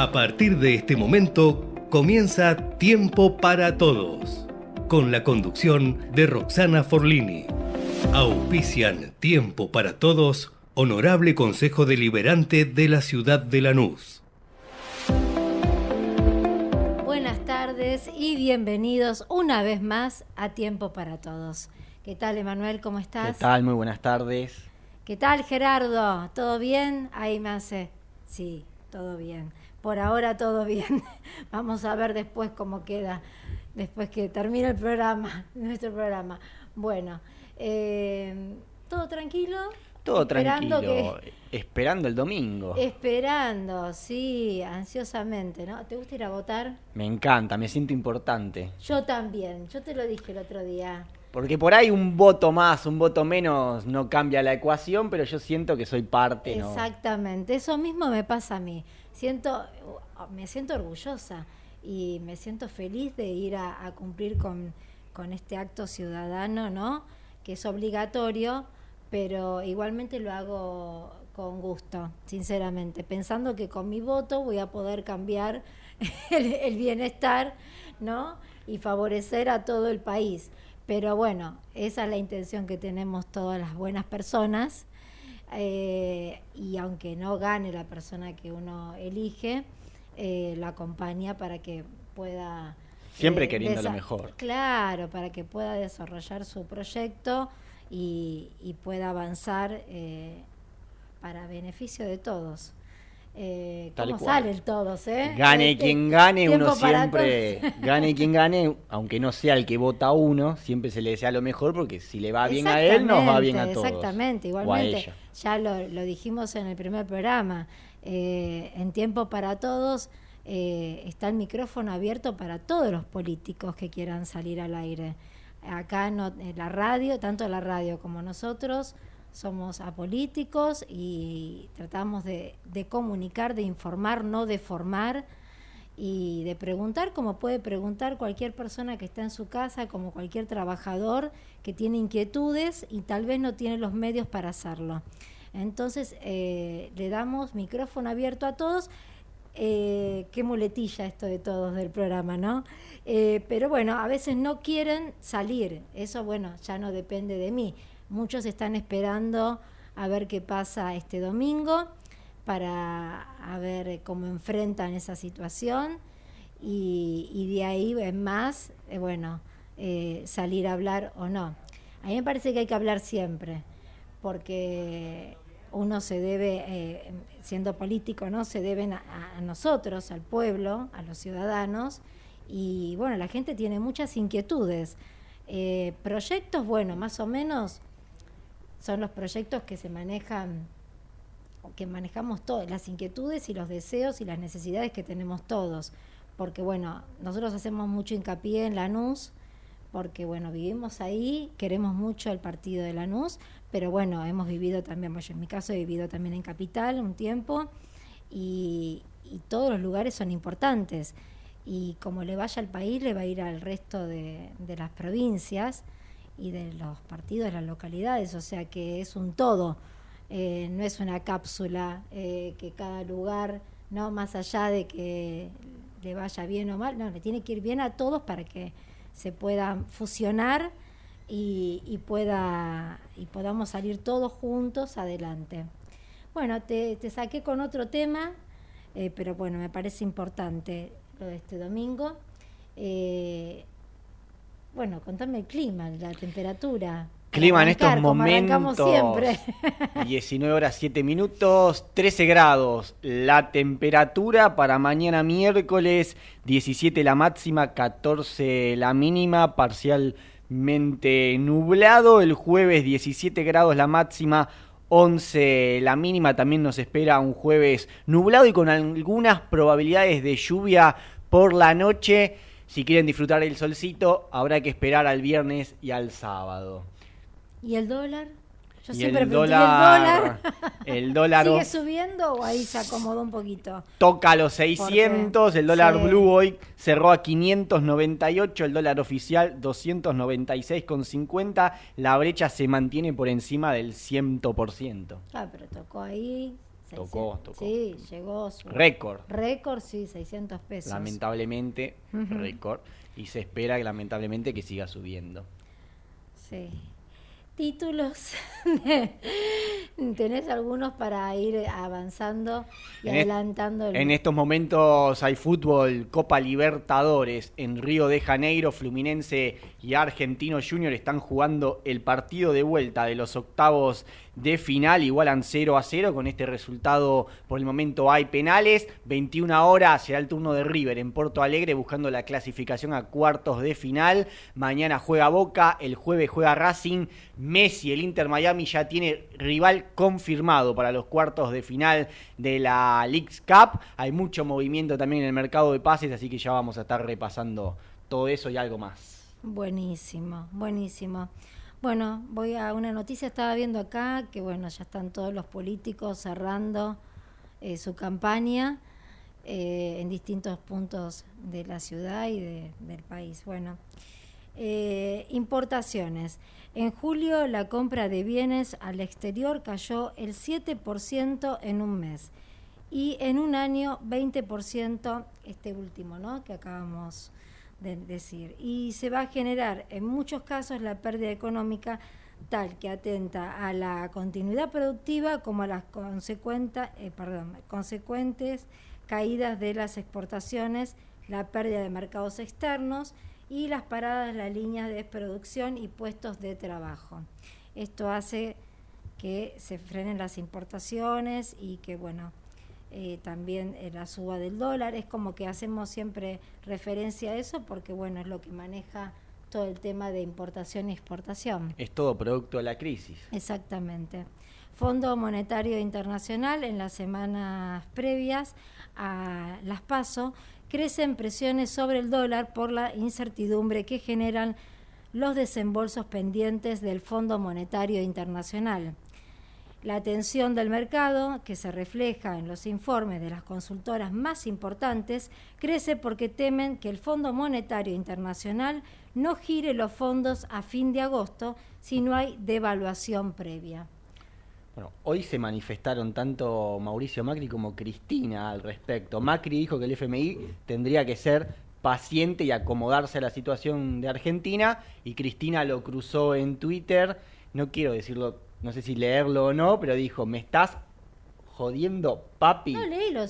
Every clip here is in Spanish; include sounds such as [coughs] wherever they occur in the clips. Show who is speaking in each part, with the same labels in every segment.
Speaker 1: A partir de este momento comienza Tiempo para Todos, con la conducción de Roxana Forlini. Auspician Tiempo para Todos, Honorable Consejo Deliberante de la Ciudad de Lanús.
Speaker 2: Buenas tardes y bienvenidos una vez más a Tiempo para Todos. ¿Qué tal, Emanuel? ¿Cómo estás?
Speaker 3: ¿Qué tal? Muy buenas tardes.
Speaker 2: ¿Qué tal, Gerardo? ¿Todo bien? Ahí me hace. Sí, todo bien. Por ahora todo [laughs] bien. Vamos a ver después cómo queda, después que termine el programa, [laughs] nuestro programa. Bueno, eh, ¿todo tranquilo?
Speaker 3: Todo
Speaker 2: Esperando
Speaker 3: tranquilo, esperando el domingo.
Speaker 2: Esperando, sí, ansiosamente, ¿no? ¿Te gusta ir a votar?
Speaker 3: Me encanta, me siento importante.
Speaker 2: Yo también, yo te lo dije el otro día.
Speaker 3: Porque por ahí un voto más, un voto menos no cambia la ecuación, pero yo siento que soy parte, ¿no?
Speaker 2: Exactamente, eso mismo me pasa a mí. Siento, me siento orgullosa y me siento feliz de ir a, a cumplir con, con este acto ciudadano, ¿no? Que es obligatorio, pero igualmente lo hago con gusto, sinceramente, pensando que con mi voto voy a poder cambiar [laughs] el, el bienestar, ¿no? Y favorecer a todo el país. Pero bueno, esa es la intención que tenemos todas las buenas personas. Eh, y aunque no gane la persona que uno elige, eh, la acompaña para que pueda...
Speaker 3: Siempre
Speaker 2: eh,
Speaker 3: queriendo lo mejor.
Speaker 2: Claro, para que pueda desarrollar su proyecto y, y pueda avanzar eh, para beneficio de todos. Eh, ¿Cómo
Speaker 3: cual.
Speaker 2: sale el todos, eh?
Speaker 3: Gane
Speaker 2: Este,
Speaker 3: quien gane, uno siempre, [laughs] gane quien gane, aunque no sea el que vota uno, siempre se le desea lo mejor porque si le va bien a él, nos va bien a todos.
Speaker 2: Exactamente, igualmente. Ya lo, lo dijimos en el primer programa. eh, en Tiempo para Todos eh, está el micrófono abierto para todos los políticos que quieran salir al aire. Acá no, en la radio, tanto la radio como nosotros, somos apolíticos y tratamos de, comunicar, de informar, no de formar y de preguntar como puede preguntar cualquier persona que está en su casa, como cualquier trabajador que tiene inquietudes y tal vez no tiene los medios para hacerlo. Entonces eh, le damos micrófono abierto a todos. Eh, qué muletilla esto de todos del programa, ¿no? Eh, pero bueno, a veces no quieren salir. Eso, bueno, ya no depende de mí. Muchos están esperando a ver qué pasa este domingo para a ver cómo enfrentan esa situación y, y de ahí en más, eh, bueno, eh, salir a hablar o no. A mí me parece que hay que hablar siempre, porque uno se debe, eh, siendo político, ¿no? Se deben a, a nosotros, al pueblo, a los ciudadanos, y bueno, la gente tiene muchas inquietudes. Eh, proyectos, bueno, más o menos son los proyectos que se manejan que manejamos todas las inquietudes y los deseos y las necesidades que tenemos todos. Porque bueno, nosotros hacemos mucho hincapié en Lanús, porque bueno, vivimos ahí, queremos mucho el partido de Lanús, pero bueno, hemos vivido también, yo en mi caso he vivido también en Capital un tiempo, y, y todos los lugares son importantes. Y como le vaya al país, le va a ir al resto de, de las provincias y de los partidos de las localidades, o sea que es un todo eh, no es una cápsula eh, que cada lugar, no más allá de que le vaya bien o mal, no, le tiene que ir bien a todos para que se puedan fusionar y, pueda y podamos salir todos juntos adelante. Bueno, te, saqué con otro tema, eh, pero bueno, me parece importante lo de este domingo. Bueno, contame el clima, la temperatura.
Speaker 3: Clima en estos momentos.
Speaker 2: siempre. [laughs]
Speaker 3: 19 horas 7 minutos, 13 grados. La temperatura para mañana miércoles, 17 la máxima, 14 la mínima, parcialmente nublado. El jueves 17 grados la máxima, 11 la mínima. También nos espera un jueves nublado y con algunas probabilidades de lluvia por la noche. Si quieren disfrutar el solcito, habrá que esperar al viernes y al sábado.
Speaker 2: ¿Y el dólar? Yo
Speaker 3: Y
Speaker 2: siempre
Speaker 3: el dólar,
Speaker 2: ¿y el dólar? [laughs]
Speaker 3: el dólar
Speaker 2: ¿Sigue subiendo o ahí se acomodó un poquito?
Speaker 3: toca los 600, el dólar
Speaker 2: sí.
Speaker 3: blue hoy cerró a 598, el dólar oficial 296,50, la brecha se mantiene por encima del 100%.
Speaker 2: Ah, pero tocó ahí
Speaker 3: Tocó, tocó.
Speaker 2: Sí, llegó su
Speaker 3: récord.
Speaker 2: Récord, sí, 600 pesos.
Speaker 3: Lamentablemente, récord. Y se espera lamentablemente que siga subiendo.
Speaker 2: Sí títulos. [laughs] ¿Tenés algunos para ir avanzando y adelantando?
Speaker 3: En estos momentos hay fútbol, Copa Libertadores en Río de Janeiro, Fluminense y Argentino Junior están jugando el partido de vuelta de los octavos de final, igualan 0 a 0. Con este resultado, por el momento hay penales. 21 horas será el turno de River en Porto Alegre buscando la clasificación a cuartos de final. Mañana juega Boca, el jueves juega Racing. Messi, el Inter Miami, ya tiene rival confirmado para los cuartos de final de la Leagues Cup. Hay mucho movimiento también en el mercado de pases, así que ya vamos a estar repasando todo eso y algo más.
Speaker 2: Buenísimo, buenísimo. Bueno, voy a una noticia, estaba viendo acá que bueno, ya están todos los políticos cerrando eh, su campaña eh, en distintos puntos de la ciudad y del país. Bueno, eh, importaciones. En julio la compra de bienes al exterior cayó el 7% en un mes y en un año 20% este último, ¿no? Que acabamos de decir. Y se va a generar en muchos casos la pérdida económica tal que atenta a la continuidad productiva como a las eh, consecuentes caídas de las exportaciones, la pérdida de mercados externos y las paradas de las líneas de producción y puestos de trabajo. Esto hace que se frenen las importaciones y que, bueno, eh, también eh, la suba del dólar. Es como que hacemos siempre referencia a eso porque, bueno, es lo que maneja todo el tema de importación y exportación.
Speaker 3: Es todo producto de la crisis.
Speaker 2: Exactamente. Fondo Monetario Internacional en las semanas previas a las PASO crecen presiones sobre el dólar por la incertidumbre que generan los desembolsos pendientes del Fondo Monetario Internacional. La atención del mercado, que se refleja en los informes de las consultoras más importantes, crece porque temen que el Fondo Monetario Internacional no gire los fondos a fin de agosto si no hay devaluación previa.
Speaker 3: Bueno, hoy se manifestaron tanto Mauricio Macri como Cristina al respecto. Macri dijo que el FMI tendría que ser paciente y acomodarse a la situación de Argentina y Cristina lo cruzó en Twitter. No quiero decirlo no sé si leerlo o no, pero dijo, me estás jodiendo, papi.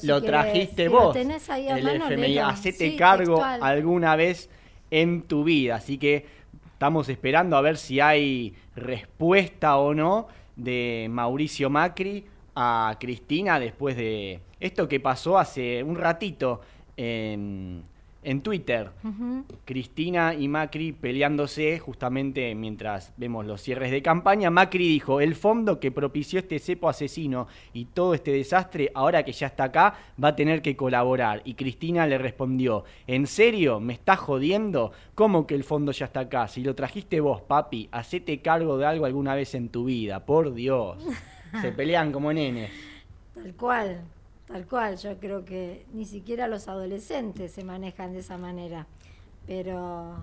Speaker 3: lo trajiste vos.
Speaker 2: tenés ahí a el
Speaker 3: FMI, hacete cargo alguna vez en tu vida. Así que estamos esperando a ver si hay respuesta o no de Mauricio Macri a Cristina después de esto que pasó hace un ratito en en Twitter, Cristina y Macri peleándose justamente mientras vemos los cierres de campaña. Macri dijo, el fondo que propició este cepo asesino y todo este desastre, ahora que ya está acá, va a tener que colaborar. Y Cristina le respondió, ¿en serio? ¿Me estás jodiendo? ¿Cómo que el fondo ya está acá? Si lo trajiste vos, papi, hacete cargo de algo alguna vez en tu vida, por Dios. [laughs] Se pelean como nenes.
Speaker 2: Tal cual. Tal cual, yo creo que ni siquiera los adolescentes se manejan de esa manera, pero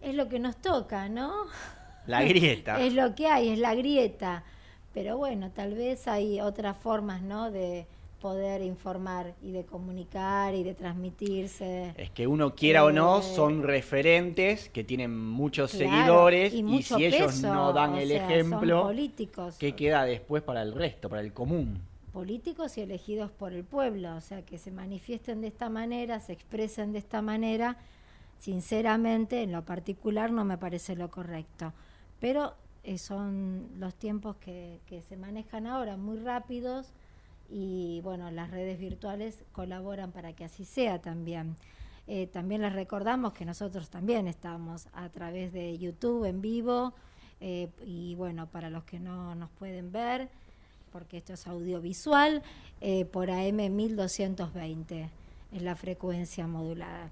Speaker 2: es lo que nos toca, ¿no?
Speaker 3: La grieta. [laughs]
Speaker 2: es lo que hay, es la grieta. Pero bueno, tal vez hay otras formas, ¿no? De poder informar y de comunicar y de transmitirse.
Speaker 3: Es que uno quiera o no, eh, son referentes que tienen muchos seguidores y, si ellos no dan el ejemplo, ¿qué queda después para el resto, para el común?
Speaker 2: Políticos y elegidos por el pueblo, o sea, que se manifiesten de esta manera, se expresen de esta manera, sinceramente, en lo particular no me parece lo correcto. Pero eh, son los tiempos que, se manejan ahora, muy rápidos, y bueno, las redes virtuales colaboran para que así sea también. Eh, también les recordamos que nosotros también estamos a través de YouTube en vivo, eh, y bueno, para los que no nos pueden ver, porque esto es audiovisual, eh, por AM 1220 es la frecuencia modulada.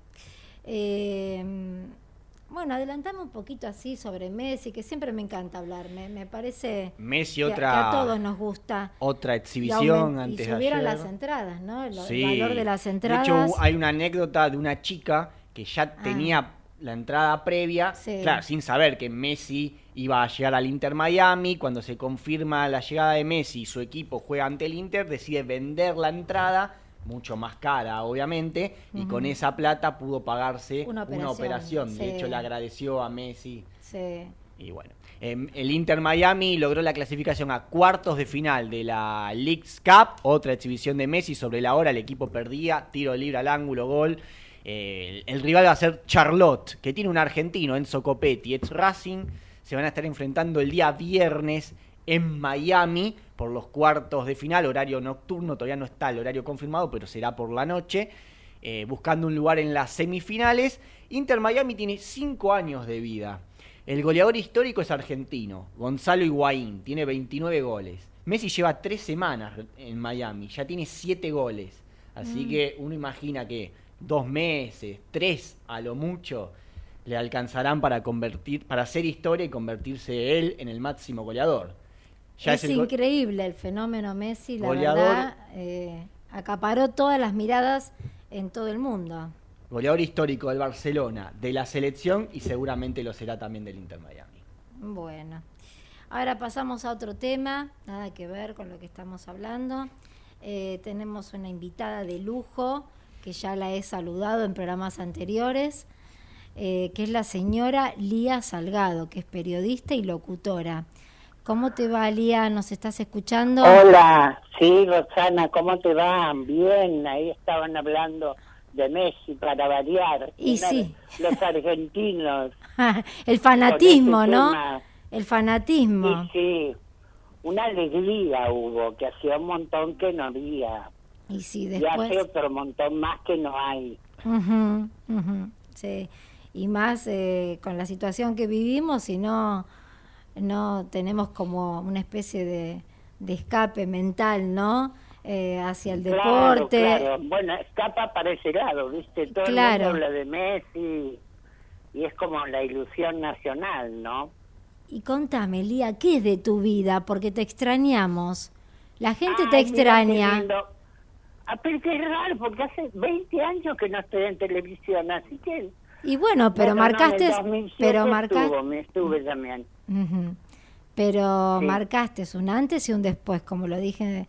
Speaker 2: Eh, bueno, adelantame un poquito así sobre Messi, que siempre me encanta hablar, me, parece
Speaker 3: Messi otra,
Speaker 2: a todos nos gusta.
Speaker 3: Otra exhibición antes
Speaker 2: y subieron las entradas, ¿no? El, valor de las entradas.
Speaker 3: De hecho, hay una anécdota de una chica que ya ah. tenía la entrada previa, claro, sin saber que Messi iba a llegar al Inter Miami. Cuando se confirma la llegada de Messi y su equipo juega ante el Inter, decide vender la entrada, mucho más cara obviamente, y con esa plata pudo pagarse una operación. De hecho, le agradeció a Messi.
Speaker 2: Sí.
Speaker 3: Y bueno, em, el Inter Miami logró la clasificación a cuartos de final de la League's Cup, otra exhibición de Messi sobre la hora, el equipo perdía, tiro libre al ángulo, gol. Eh, el, rival va a ser Charlotte, que tiene un argentino, Enzo Copetti, ex Racing. Se van a estar enfrentando el día viernes en Miami por los cuartos de final, horario nocturno, todavía no está el horario confirmado, pero será por la noche, eh, buscando un lugar en las semifinales. Inter Miami tiene cinco años de vida. El goleador histórico es argentino, Gonzalo Higuaín, tiene 29 goles. Messi lleva tres semanas en Miami, ya tiene siete goles. Así mm. que uno imagina que dos meses, tres a lo mucho, le alcanzarán para convertir, para hacer historia y convertirse él en el máximo goleador.
Speaker 2: es, increíble el fenómeno Messi, la verdad, eh, acaparó todas las miradas en todo el mundo
Speaker 3: goleador histórico del Barcelona, de la selección y seguramente lo será también del Inter Miami.
Speaker 2: Bueno, ahora pasamos a otro tema, nada que ver con lo que estamos hablando. Eh, tenemos una invitada de lujo que ya la he saludado en programas anteriores, eh, que es la señora Lía Salgado, que es periodista y locutora. ¿Cómo te va, Lía? ¿Nos estás escuchando?
Speaker 4: Hola, sí, Rosana, ¿cómo te va? Bien, ahí estaban hablando de Messi para variar.
Speaker 2: Y sí.
Speaker 4: Los argentinos. [laughs]
Speaker 2: el fanatismo, ¿no? El fanatismo.
Speaker 4: Sí, sí. Una alegría hubo, que hacía un montón que no había.
Speaker 2: Y sí, después...
Speaker 4: Y hace otro montón más que no hay.
Speaker 2: Sí. Y más eh, con la situación que vivimos y no, no tenemos como una especie de, de escape mental, ¿no? Eh, hacia el deporte.
Speaker 4: Claro, Bueno, escapa para ese lado, ¿viste? Todo el mundo habla de Messi y es como la ilusión nacional, ¿no?
Speaker 2: Y contame, Lía, ¿qué es de tu vida? Porque te extrañamos. La gente te extraña.
Speaker 4: Ah, pero qué raro, porque hace 20 años que no estoy en televisión, así que...
Speaker 2: Y bueno, pero marcaste... pero marcaste...
Speaker 4: me estuve también.
Speaker 2: Pero marcaste un antes y un después, como lo dije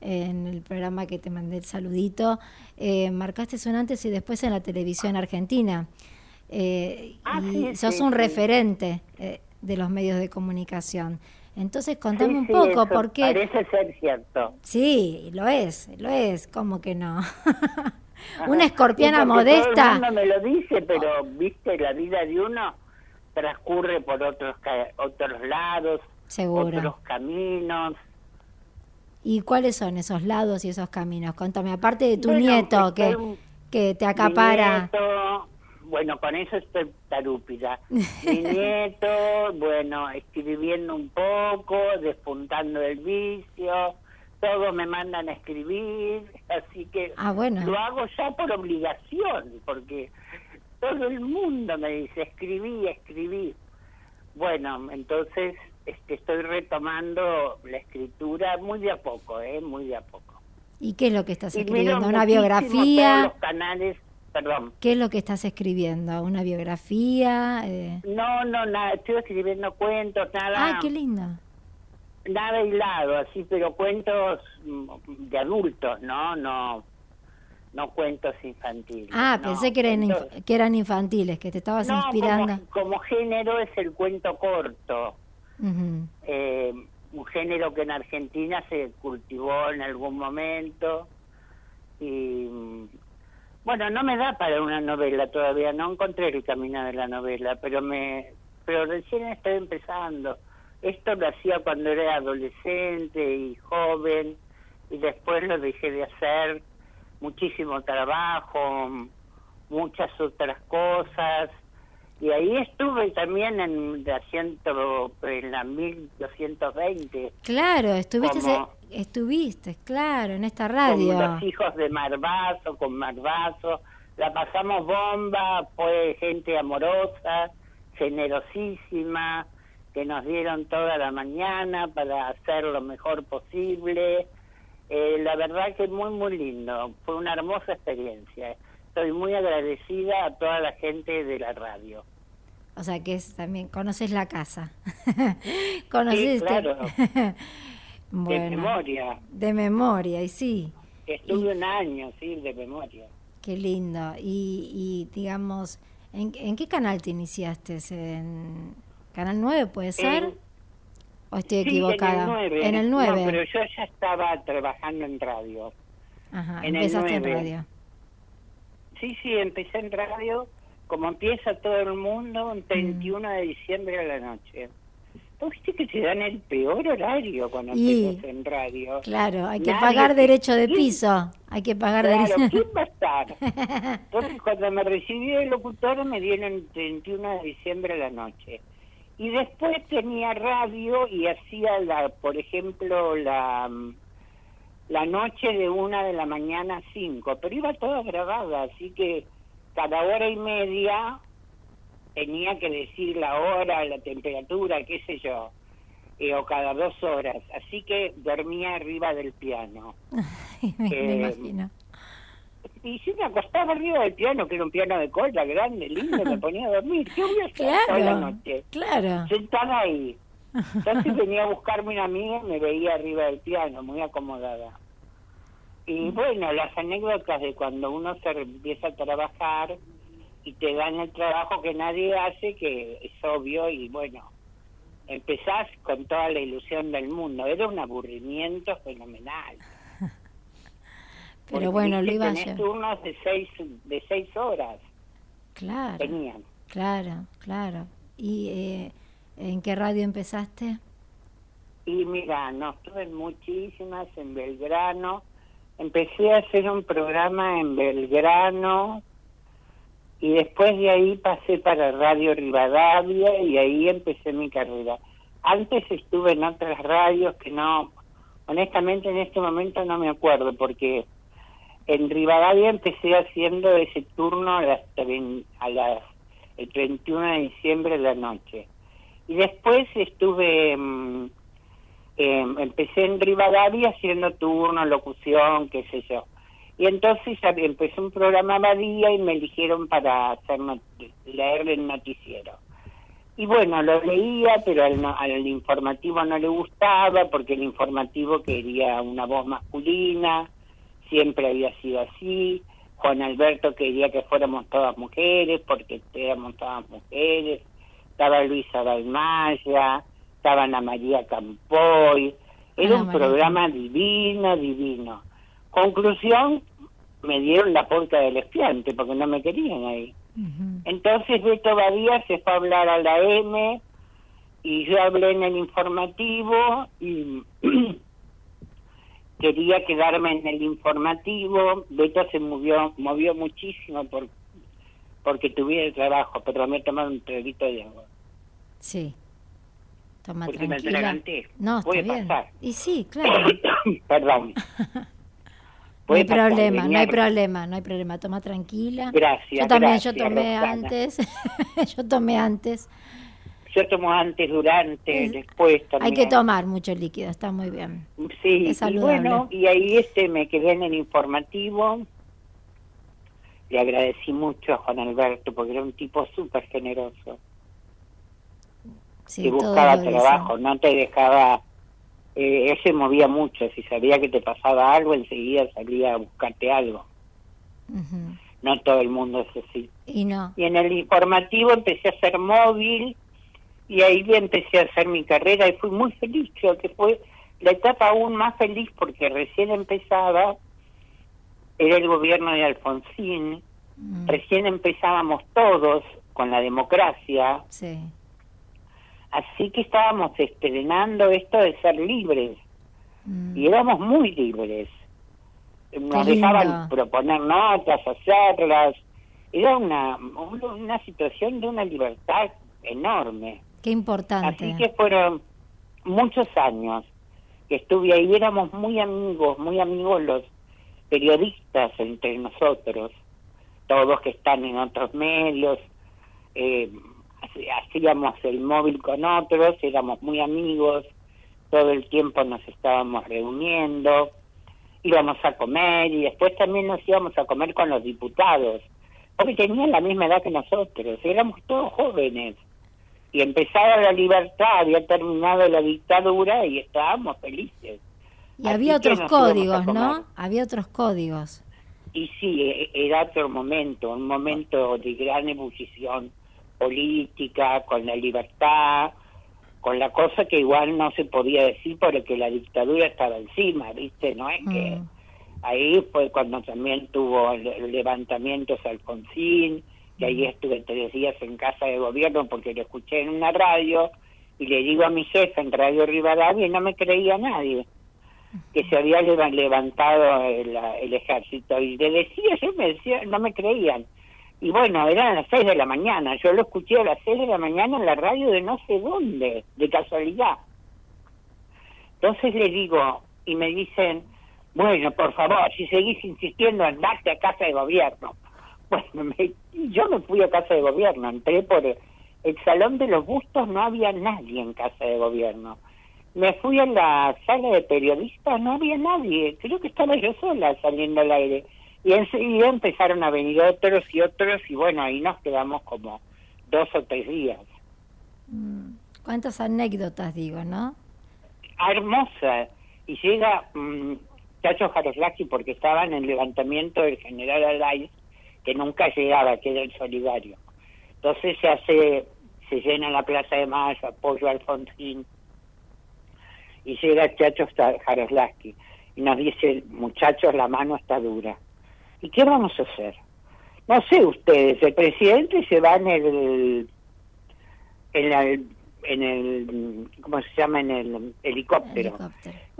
Speaker 2: en el programa que te mandé el saludito, eh, marcaste un antes y después en la televisión argentina. Eh, ah, y sos un referente eh, de los medios de comunicación. Entonces, contame un poco, por qué...
Speaker 4: Parece ser cierto.
Speaker 2: Sí, lo es, lo es, ¿cómo que no? [laughs] Una escorpiana modesta...
Speaker 4: Todo me lo dice, pero, viste, la vida de uno transcurre por otros, otros lados, otros caminos
Speaker 2: ¿Y cuáles son esos lados y esos caminos? Contame, aparte de tu nieto que, que te acapara.
Speaker 4: bueno, con eso estoy tarúpida. Mi [laughs] nieto, bueno, escribiendo un poco, despuntando el vicio, todos me mandan a escribir, así que
Speaker 2: ah, bueno.
Speaker 4: lo hago ya por obligación, porque todo el mundo me dice, escribí, escribí. Bueno, entonces este, estoy retomando la escritura muy de a poco, ¿eh? Muy de a poco.
Speaker 2: ¿Y qué es lo que estás escribiendo? ¿Una biografía?
Speaker 4: Los canales, perdón.
Speaker 2: ¿Qué es lo que estás escribiendo? ¿Una biografía?
Speaker 4: Eh... No, no, nada. Estoy escribiendo cuentos, nada.
Speaker 2: ¡Ah, qué lindo!
Speaker 4: Nada aislado, así, pero cuentos de adultos, ¿no? No no cuentos infantiles.
Speaker 2: Ah, pensé que eran, que eran infantiles, que te estabas inspirando.
Speaker 4: Como, como género es el cuento corto eh, un género que en Argentina se cultivó en algún momento y bueno no me da para una novela todavía no encontré el camino de la novela pero me pero recién estoy empezando esto lo hacía cuando era adolescente y joven y después lo dejé de hacer muchísimo trabajo muchas otras cosas y ahí estuve también en la, ciento, en la 1220.
Speaker 2: Claro, estuviste, estuviste, claro, en esta radio.
Speaker 4: Con los hijos de Marbazo, con Marbazo. La pasamos bomba, fue gente amorosa, generosísima, que nos dieron toda la mañana para hacer lo mejor posible. Eh, la verdad que muy, muy lindo. Fue una hermosa experiencia estoy muy agradecida a toda la gente de la radio.
Speaker 2: O sea que es también, conoces la casa. [laughs] conoces
Speaker 4: sí, claro. [laughs]
Speaker 2: bueno,
Speaker 4: de memoria.
Speaker 2: De memoria, y sí.
Speaker 4: Estuve un año, sí, de memoria.
Speaker 2: Qué lindo. Y, y digamos, ¿en, ¿en, qué canal te iniciaste? ¿En Canal 9 puede ser? ¿O estoy equivocada?
Speaker 4: En el 9. pero yo ya estaba trabajando en radio.
Speaker 2: Ajá, empezaste en radio.
Speaker 4: Sí, sí, empecé en radio, como empieza todo el mundo, un 31 mm. de diciembre a la noche. viste que te dan el peor horario cuando empiezas en radio?
Speaker 2: Claro, hay que pagar derecho de piso. Hay que pagar
Speaker 4: claro,
Speaker 2: derecho.
Speaker 4: ¿quién va a estar? [laughs] Entonces, cuando me recibí el locutor, me dieron el 31 de diciembre a la noche. Y después tenía radio y hacía, la, por ejemplo, la la noche de una de la mañana a cinco, pero iba toda grabada, así que cada hora y media tenía que decir la hora, la temperatura, qué sé yo, eh, o cada dos horas, así que dormía arriba del piano. [laughs]
Speaker 2: me, eh, imagino.
Speaker 4: Y si me acostaba arriba del piano, que era un piano de cola grande, lindo, me [laughs] ponía a dormir. ¿Qué voy a hacer toda la noche?
Speaker 2: Claro.
Speaker 4: Sentada ahí. Entonces venía a buscarme una amiga y me veía arriba del piano, muy acomodada. Y bueno, las anécdotas de cuando uno se empieza a trabajar y te dan el trabajo que nadie hace, que es obvio, y bueno, empezás con toda la ilusión del mundo. Era un aburrimiento fenomenal.
Speaker 2: Pero bueno, lo iba a
Speaker 4: hacer. turnos de seis, de seis horas.
Speaker 2: Claro.
Speaker 4: Tenían.
Speaker 2: Claro, claro. ¿Y eh, ¿En qué radio empezaste?
Speaker 4: Y mira, no, estuve en muchísimas, en Belgrano. Empecé a hacer un programa en Belgrano y después de ahí pasé para Radio Rivadavia y ahí empecé mi carrera. Antes estuve en otras radios que no, honestamente en este momento no me acuerdo porque en Rivadavia empecé haciendo ese turno a las, a las el 31 de diciembre de la noche y después estuve, mm, em, empecé en Rivadavia haciendo turno, locución, qué sé yo. Y entonces empecé un programa Badía y me eligieron para hacer leer el noticiero. Y bueno, lo leía, pero al, al informativo no le gustaba porque el informativo quería una voz masculina, siempre había sido así. Juan Alberto quería que fuéramos todas mujeres porque éramos todas mujeres estaba Luisa Balmaya, estaba Ana María Campoy, era un programa divino, divino. Conclusión, me dieron la puerta del espiante porque no me querían ahí. Entonces Beto Badía se fue a hablar a la M y yo hablé en el informativo y [clears throat] quería quedarme en el informativo. Beto se movió, movió muchísimo por, porque tuviera el trabajo, pero me tomaron un traguito de agua.
Speaker 2: Sí. Toma
Speaker 4: Porque
Speaker 2: tranquila.
Speaker 4: me
Speaker 2: No,
Speaker 4: Puede
Speaker 2: está bien.
Speaker 4: pasar.
Speaker 2: Y sí, claro. [coughs]
Speaker 4: Perdón. [laughs]
Speaker 2: no hay problema, no hay problema, no hay problema. Toma tranquila.
Speaker 4: Gracias.
Speaker 2: Yo también,
Speaker 4: gracias, [laughs]
Speaker 2: yo tomé antes. yo tomé antes.
Speaker 4: Yo tomo antes, durante, es, después también.
Speaker 2: Hay que tomar mucho líquido, está muy bien.
Speaker 4: Sí,
Speaker 2: es
Speaker 4: y bueno, y ahí este me quedé en el informativo. Le agradecí mucho a Juan Alberto porque era un tipo súper generoso.
Speaker 2: Sí,
Speaker 4: que buscaba trabajo, no te dejaba, eh, él se movía mucho, si sabía que te pasaba algo, enseguida salía a buscarte algo.
Speaker 2: Uh -huh.
Speaker 4: No todo el mundo es así.
Speaker 2: Y no.
Speaker 4: Y en el informativo empecé a ser móvil y ahí empecé a hacer mi carrera y fui muy feliz, creo que fue la etapa aún más feliz porque recién empezaba, era el gobierno de Alfonsín, mm. recién empezábamos todos con la democracia.
Speaker 2: Sí.
Speaker 4: Así que estábamos estrenando esto de ser libres. Mm. Y éramos muy libres. Nos
Speaker 2: Qué
Speaker 4: dejaban
Speaker 2: lindo.
Speaker 4: proponer notas, hacerlas. Era una, una situación de una libertad enorme.
Speaker 2: Qué importante.
Speaker 4: Así que fueron muchos años que estuve ahí. Éramos muy amigos, muy amigos los periodistas entre nosotros. Todos que están en otros medios. Eh, hacíamos el móvil con otros, éramos muy amigos, todo el tiempo nos estábamos reuniendo, íbamos a comer y después también nos íbamos a comer con los diputados, porque tenían la misma edad que nosotros, éramos todos jóvenes. Y empezaba la libertad, había terminado la dictadura y estábamos felices.
Speaker 2: Y había otros códigos, ¿no? Había otros códigos.
Speaker 4: Y sí, e, era otro momento, un momento de gran ebullición política, con la libertad, con la cosa que igual no se podía decir porque la dictadura estaba encima, ¿viste? No es que mm. ahí fue cuando también tuvo levantamientos Alfonsín, que ahí estuve tres días en casa de gobierno porque lo escuché en una radio y le digo a mi jefe en Radio Rivadavia y no me creía nadie que se había levantado el, el ejército y le decía, yo me decía, no me creían y bueno, eran las seis de la mañana, yo lo escuché a las seis de la mañana en la radio de no sé dónde, de casualidad. Entonces le digo, y me dicen, bueno, por favor, si seguís insistiendo, andate a casa de gobierno. [laughs] Bueno, yo me fui a casa de gobierno, entré por el salón de los bustos, no había nadie en casa de gobierno. Me fui a la sala de periodistas, no había nadie, creo que estaba yo sola saliendo al aire y enseguida empezaron a venir otros y otros y bueno, ahí nos quedamos como dos o tres días.
Speaker 2: Mm. ¿Cuántas anécdotas digo, no?
Speaker 4: Hermosa. Y llega um, Chacho Jaroslaki porque estaba en el levantamiento del general Alay, que nunca llegaba, que era el solidario. Entonces se hace, se llena la Plaza de Mayo, apoyo a Alfonsín, y llega Chacho Jaroslaki y nos dice, muchachos, la mano está dura. ¿Y qué vamos a hacer? No sé ustedes, el presidente se va en el, en el, en el ¿cómo se llama? En el helicóptero.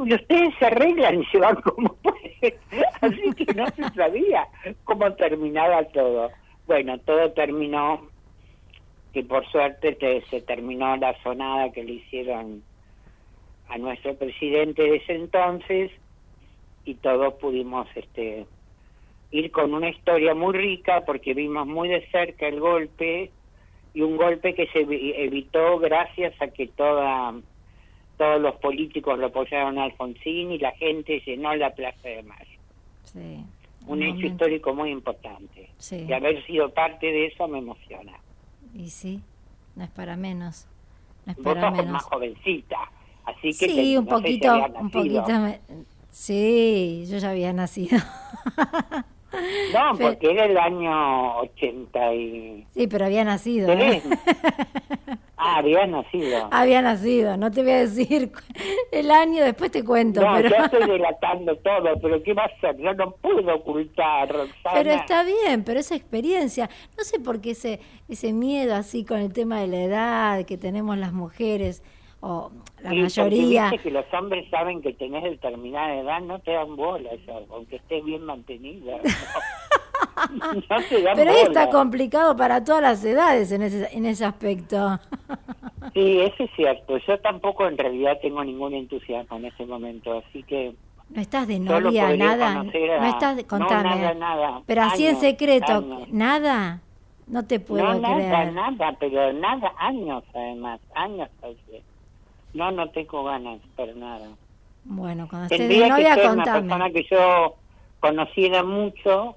Speaker 4: Y ustedes se arreglan y se van [laughs] como pueden. Así que no se sabía cómo terminaba todo. Bueno, todo terminó, que por suerte se terminó la sonada que le hicieron a nuestro presidente de ese entonces y todos pudimos este ir con una historia muy rica porque vimos muy de cerca el golpe y un golpe que se evitó gracias a que toda todos los políticos lo apoyaron a Alfonsín y la gente llenó la Plaza de Mayo. Sí, un, hecho histórico muy importante. Y haber sido parte de eso me emociona.
Speaker 2: Y sí, no es para menos. No es
Speaker 4: para menos. más jovencita, así que
Speaker 2: sí, un poquito, un poquito. Sí, yo ya había nacido. [laughs]
Speaker 4: No, porque era el año 80 y...
Speaker 2: Sí, pero había nacido. ¿eh? [laughs]
Speaker 4: Ah, había nacido.
Speaker 2: Había nacido, no te voy a decir el año, después te cuento.
Speaker 4: No,
Speaker 2: pero...
Speaker 4: yo [laughs] estoy delatando todo, pero ¿qué va a hacer? Yo no puedo ocultar, Roxana.
Speaker 2: Pero está bien, pero esa experiencia, no sé por qué ese, ese miedo así con el tema de la edad que tenemos las mujeres o la mayoría.
Speaker 4: que los hombres saben que tenés determinada edad, no te dan bola, aunque estés bien mantenida. [laughs]
Speaker 2: Pero está complicado para todas las edades en ese, en ese aspecto.
Speaker 4: sí, eso es cierto. Yo tampoco en realidad tengo ningún entusiasmo en ese momento, así que...
Speaker 2: No estás de novia, nada. no estás, contame.
Speaker 4: nada, nada.
Speaker 2: Pero así en secreto, nada. No te puedo
Speaker 4: no,
Speaker 2: creer.
Speaker 4: Nada, nada, pero nada, años además, años. No, no tengo ganas, para nada.
Speaker 2: Bueno, cuando esté de novia,
Speaker 4: que una persona que yo conociera mucho,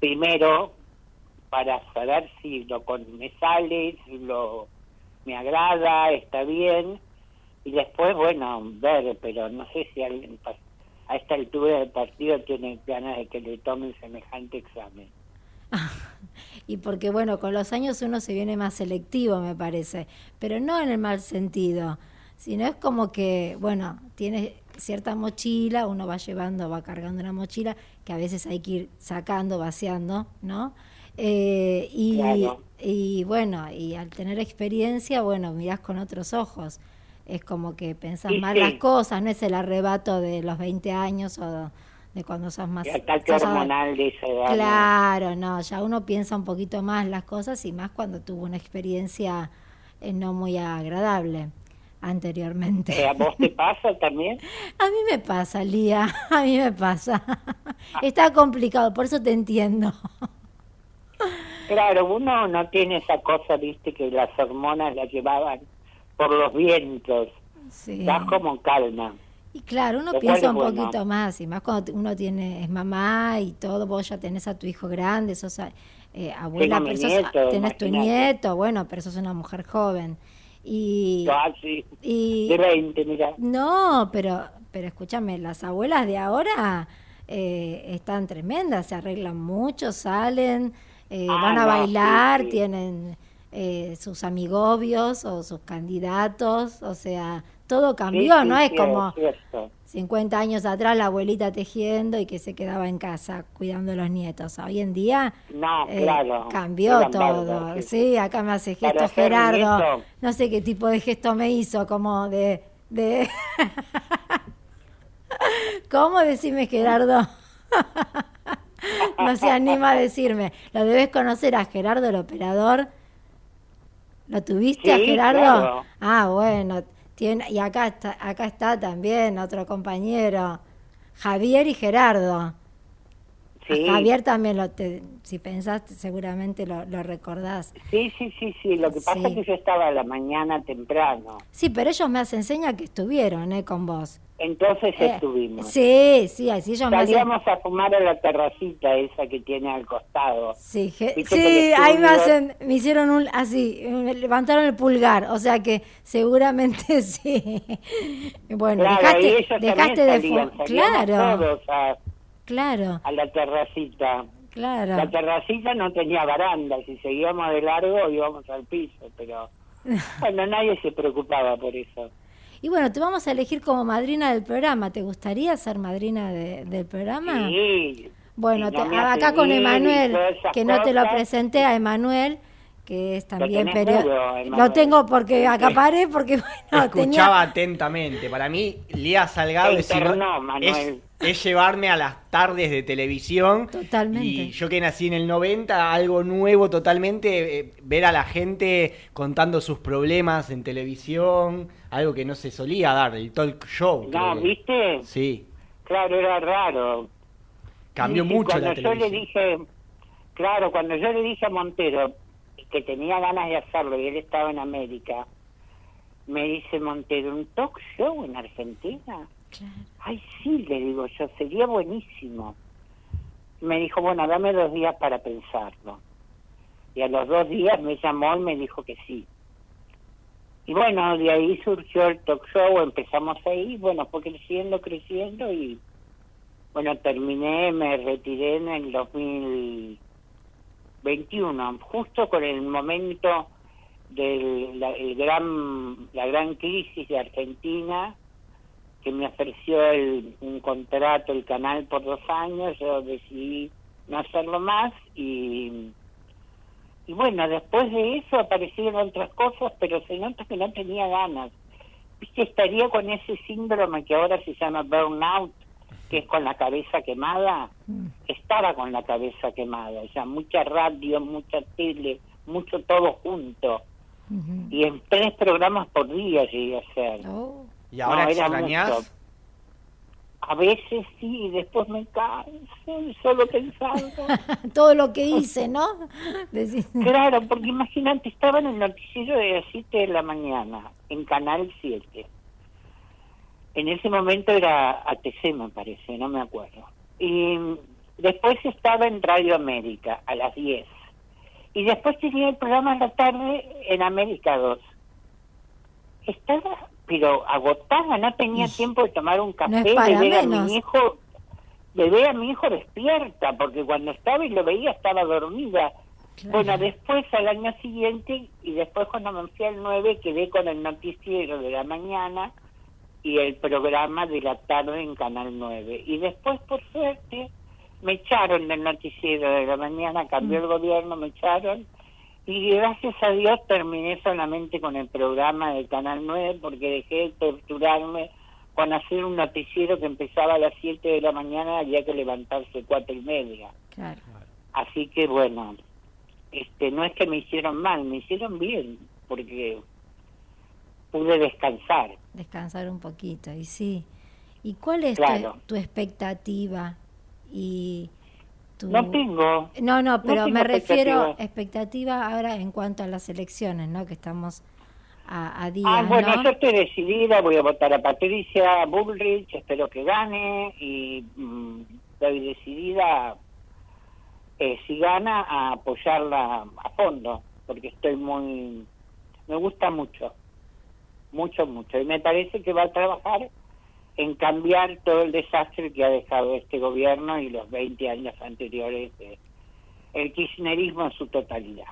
Speaker 4: primero, para saber si lo con, me sale, si lo me agrada, está bien, y después, bueno, ver, pero no sé si alguien a esta altura del partido tiene ganas de que le tomen semejante examen. [laughs]
Speaker 2: y porque, bueno, con los años uno se viene más selectivo, me parece, pero no en el mal sentido sino es como que, bueno, tiene cierta mochila, uno va llevando, va cargando una mochila que a veces hay que ir sacando, vaciando, ¿no? Eh, y, y bueno, y al tener experiencia, bueno, mirás con otros ojos. Es como que pensás más las cosas, no es el arrebato de los 20 años o de cuando sos más...
Speaker 4: hormonal de esa edad.
Speaker 2: Claro, no, ya uno piensa un poquito más las cosas y más cuando tuvo una experiencia eh, no muy agradable anteriormente.
Speaker 4: ¿A vos te [laughs] pasa también?
Speaker 2: a mí me pasa, Lía, [laughs] a mí me pasa. Está complicado, por eso te entiendo.
Speaker 4: claro, uno no tiene esa cosa, viste, que las hormonas las llevaban por los vientos. Sí. como calma.
Speaker 2: Y claro, uno piensa un poquito más, y más cuando uno tiene es mamá y todo, vos ya tenés a tu hijo grande, sos eh, abuela, pero tenés tu nieto, bueno, pero sos una mujer joven. Y,
Speaker 4: ah, y de 20, mira.
Speaker 2: No, pero, pero escúchame, las abuelas de ahora eh, están tremendas, se arreglan mucho, salen, eh, ah, van a bailar, tienen eh, sus amigobios o sus candidatos, o sea, todo cambió, ¿no? Es como 50 años atrás la abuelita tejiendo y que se quedaba en casa cuidando a los nietos. Hoy en día cambió todo. Sí. acá me hace gesto Gerardo. No sé qué tipo de gesto me hizo, como de... de [laughs] ¿Cómo decime Gerardo? [laughs] no se anima a decirme. Lo debes conocer a Gerardo, el operador. ¿Lo tuviste a Gerardo? Ah, bueno. Y acá está, acá está también otro compañero, Javier y Gerardo. Javier también lo te, si pensaste seguramente lo, lo, recordás.
Speaker 4: Sí, sí, sí, sí. Lo que pasa es que yo estaba a la mañana temprano.
Speaker 2: Sí, pero ellos me hacen seña que estuvieron, ¿eh? Con vos.
Speaker 4: Entonces eh, estuvimos.
Speaker 2: Sí, sí, así ellos
Speaker 4: Salíamos a fumar a la terracita esa que tiene al costado.
Speaker 2: Sí, sí ahí me hacen, me hicieron un, así, me levantaron el pulgar, o sea que seguramente [laughs] sí. Bueno, dejaste, dejaste de fumar. Claro.
Speaker 4: a,
Speaker 2: claro.
Speaker 4: A la terracita.
Speaker 2: Claro.
Speaker 4: La terracita no tenía baranda, si seguíamos de largo íbamos al piso, pero [laughs] bueno, nadie se preocupaba por eso.
Speaker 2: Y bueno, te vamos a elegir como madrina del programa. ¿Te gustaría ser madrina del programa?
Speaker 4: Sí.
Speaker 2: Bueno, acá con Emanuel, que no te lo presenté a Emanuel que es también periodista. Lo tengo porque acaparé, porque [laughs] bueno,
Speaker 3: Escuchaba atentamente. Para mí, Lía Salgado es, es, llevarme a las tardes de televisión.
Speaker 2: Totalmente.
Speaker 3: Y yo que nací en el 90, algo nuevo totalmente, eh, ver a la gente contando sus problemas en televisión, algo que no se solía dar, el talk show.
Speaker 4: No, ¿viste?
Speaker 3: Sí.
Speaker 4: Claro, era raro.
Speaker 3: Cambió mucho la televisión.
Speaker 4: yo le dije, claro, cuando yo le dije a Montero, que tenía ganas de hacerlo y él estaba en América, me dice Montero, ¿un talk show en Argentina? Ay, sí, le digo yo, sería buenísimo. Me dijo, bueno, dame dos días para pensarlo. Y a los dos días me llamó y me dijo que sí. Y bueno, de ahí surgió el talk show, empezamos ahí, bueno, fue creciendo, creciendo y bueno, terminé, me retiré en el 2000 21, justo con el momento de la, el gran, la gran crisis de Argentina, que me ofreció el, un contrato, el canal por dos años, yo decidí no hacerlo más y, y bueno, después de eso aparecieron otras cosas, pero se nota que no tenía ganas. Viste, estaría con ese síndrome que ahora se llama burnout, que es con la cabeza quemada, estaba con la cabeza quemada, o sea, mucha radio, mucha tele, mucho todo junto. Y en tres programas por día llegué a hacer.
Speaker 3: Oh. ¿Y ahora extrañas?
Speaker 4: A veces sí, y después me canso, solo pensando. [laughs]
Speaker 2: Todo lo que hice, ¿no?
Speaker 4: claro, porque imagínate, estaba en el noticiero de las 7 de la mañana, en Canal 7 en ese momento era ATC, me parece, no me acuerdo. Y después estaba en Radio América a las 10. Y después tenía el programa en la tarde en América 2. Estaba, pero agotada, no tenía tiempo de tomar un café, de ver a mi hijo, de ver a mi hijo despierta, porque cuando estaba y lo veía estaba dormida. Bueno, después al año siguiente y después cuando me fui al 9 quedé con el noticiero de la mañana y el programa de la tarde en Canal 9. Y después, por suerte, me echaron del noticiero de la mañana, cambió el gobierno, me echaron. Y gracias a Dios terminé solamente con el programa del Canal 9 porque dejé de torturarme con hacer un noticiero que empezaba a las 7 de la mañana, había que levantarse cuatro y media. Así que bueno, este no es que me hicieron mal, me hicieron bien, porque pude descansar.
Speaker 2: Descansar un poquito, y sí. ¿Y cuál es tu, expectativa? Y
Speaker 4: No tengo.
Speaker 2: No, no, pero me refiero a expectativa ahora en cuanto a las elecciones, ¿no? Que estamos a, a
Speaker 4: Ah, bueno, yo estoy decidida, voy a votar a Patricia Bullrich, espero que gane y mm, estoy decidida, eh, si gana, a apoyarla a fondo, porque estoy muy, me gusta mucho, mucho, mucho, y me parece que va a trabajar en cambiar todo el desastre que ha dejado este gobierno y los 20 años anteriores de el kirchnerismo en su totalidad.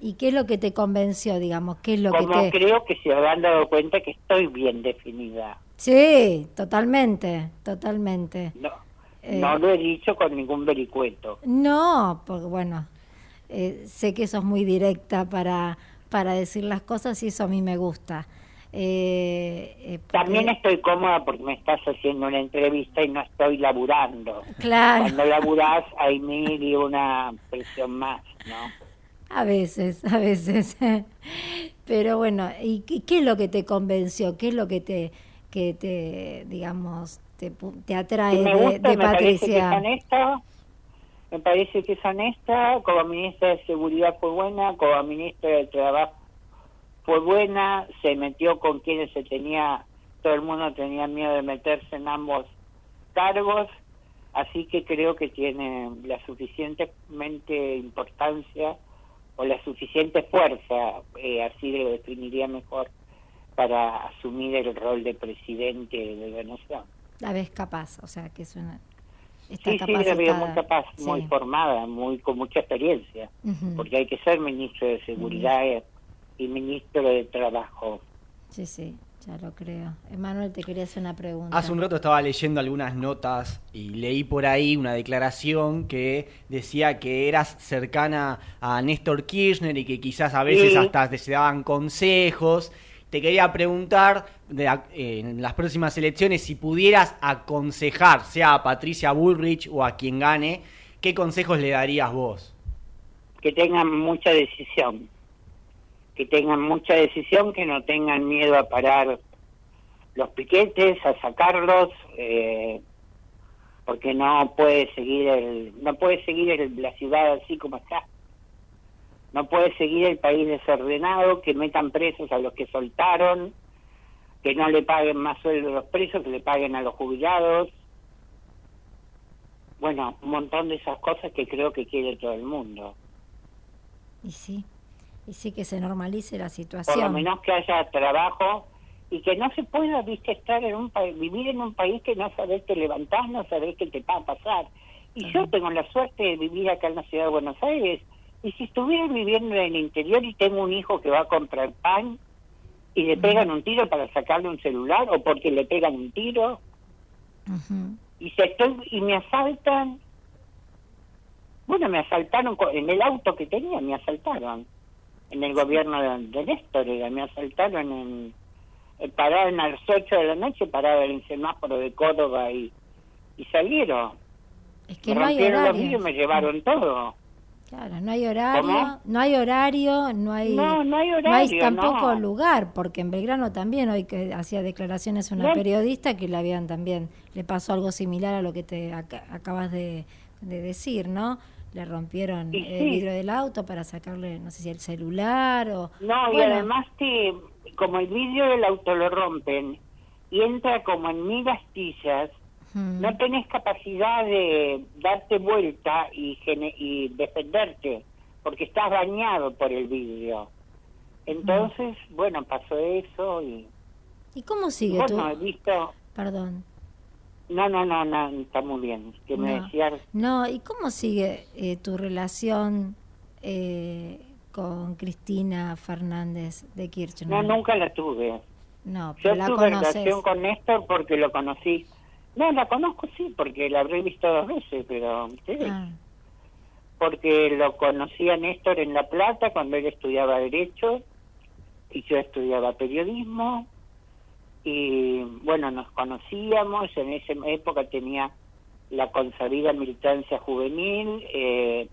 Speaker 2: ¿Y qué es lo que te convenció, digamos? ¿Qué es lo
Speaker 4: Como
Speaker 2: que
Speaker 4: creo que se habrán dado cuenta que estoy bien definida.
Speaker 2: Sí, totalmente, totalmente.
Speaker 4: No,
Speaker 2: Eh,
Speaker 4: no lo he dicho con ningún vericueto.
Speaker 2: No, porque bueno, eh, sé que sos muy directa para, para decir las cosas y eso a mí me gusta. Eh, eh,
Speaker 4: También estoy cómoda porque me estás haciendo una entrevista y no estoy laburando.
Speaker 2: Claro,
Speaker 4: Cuando laburás hay mil y una presión más, ¿no?
Speaker 2: a veces, a veces. [laughs] Pero bueno, ¿y qué, qué es lo que te convenció? ¿Qué es lo que te, que te digamos, te, te atrae
Speaker 4: me
Speaker 2: de,
Speaker 4: gusta,
Speaker 2: de
Speaker 4: me parece que es honesta, me parece que es honesta, como ministra de Seguridad fue buena, como ministra de Trabajo fue buena, se metió con quienes se tenía, todo el mundo tenía miedo de meterse en ambos cargos, así que creo que tiene la suficientemente importancia o la suficiente fuerza, eh, así lo definiría mejor, para asumir el rol de presidente de la nación.
Speaker 2: La ves capaz, o sea, que es una... Está
Speaker 4: Sí, sí, la veo muy capaz, muy formada, muy con mucha experiencia, porque hay que ser ministro de Seguridad y ministro de Trabajo.
Speaker 2: Sí, sí, ya lo creo. Emanuel, te quería hacer una pregunta.
Speaker 3: Hace un rato estaba leyendo algunas notas y leí por ahí una declaración que decía que eras cercana a Néstor Kirchner y que quizás a veces
Speaker 4: Sí.
Speaker 3: hasta te se daban consejos. Te quería preguntar de eh, en las próximas elecciones si pudieras aconsejar, sea a Patricia Bullrich o a quien gane, ¿qué consejos le darías vos?
Speaker 4: Que tengan mucha decisión, que tengan mucha decisión, que no tengan miedo a parar los piquetes, a sacarlos, eh, porque no puede seguir el, no puede seguir el- la ciudad así como está. No puede seguir el país desordenado, que metan presos a los que soltaron, que no le paguen más sueldo a los presos, que le paguen a los jubilados. Bueno, un montón de esas cosas que creo que quiere todo el mundo.
Speaker 2: Y sí, y sí que se normalice la
Speaker 4: Por lo
Speaker 2: situación.
Speaker 4: menos que haya trabajo y que no se pueda, viste, estar en un país, vivir en un país que no sabes te levantás, no sabes qué te va a pasar. Y yo tengo la suerte de vivir acá en la ciudad de Buenos Aires. Y si estuviera viviendo en el interior y tengo un hijo que va a comprar pan y le pegan un tiro para sacarle un celular o porque le pegan un tiro y se estoy y me asaltan bueno me asaltaron en el auto que tenía me asaltaron en el gobierno de, de Néstor era, me asaltaron en, en pararon a las 8 de la noche pararon en el semáforo de Córdoba y, y salieron
Speaker 2: Es que
Speaker 4: me
Speaker 2: no hay
Speaker 4: los
Speaker 2: horario.
Speaker 4: me llevaron todo
Speaker 2: Claro, no hay horario,
Speaker 4: ¿Cómo?
Speaker 2: no hay horario, no hay,
Speaker 4: No, no hay
Speaker 2: no hay
Speaker 4: horario,
Speaker 2: tampoco
Speaker 4: no.
Speaker 2: lugar, porque en Belgrano también hoy que hacía declaraciones una periodista que le habían también, le pasó algo similar a lo que te aca- acabas de, de decir, ¿no? Le rompieron el vidrio del auto para sacarle, no sé si el celular o...
Speaker 4: No, y además que como el vidrio del auto lo rompen y entra como en mil astillas,
Speaker 2: mm,
Speaker 4: no tenés capacidad de darte vuelta y, y defenderte, porque estás dañado por el vidrio. Entonces, bueno, pasó eso y
Speaker 2: ¿Y cómo sigue
Speaker 4: bueno, he visto...
Speaker 2: Perdón.
Speaker 4: No, no, no, no, está muy bien. Que me decías,
Speaker 2: No, ¿y cómo sigue eh, tu relación eh, con Cristina Fernández de Kirchner?
Speaker 4: no, nunca la tuve.
Speaker 2: No,
Speaker 4: Yo
Speaker 2: pero la
Speaker 4: tuve
Speaker 2: conoces.
Speaker 4: relación con Néstor porque lo conocí. No, la conozco sí, porque la habré visto dos veces, pero... ¿sí?
Speaker 2: Ah,
Speaker 4: porque lo conocí a Néstor en La Plata cuando él estudiaba Derecho y yo estudiaba Periodismo y bueno, nos conocíamos, en esa época tenía la consabida militancia juvenil eh,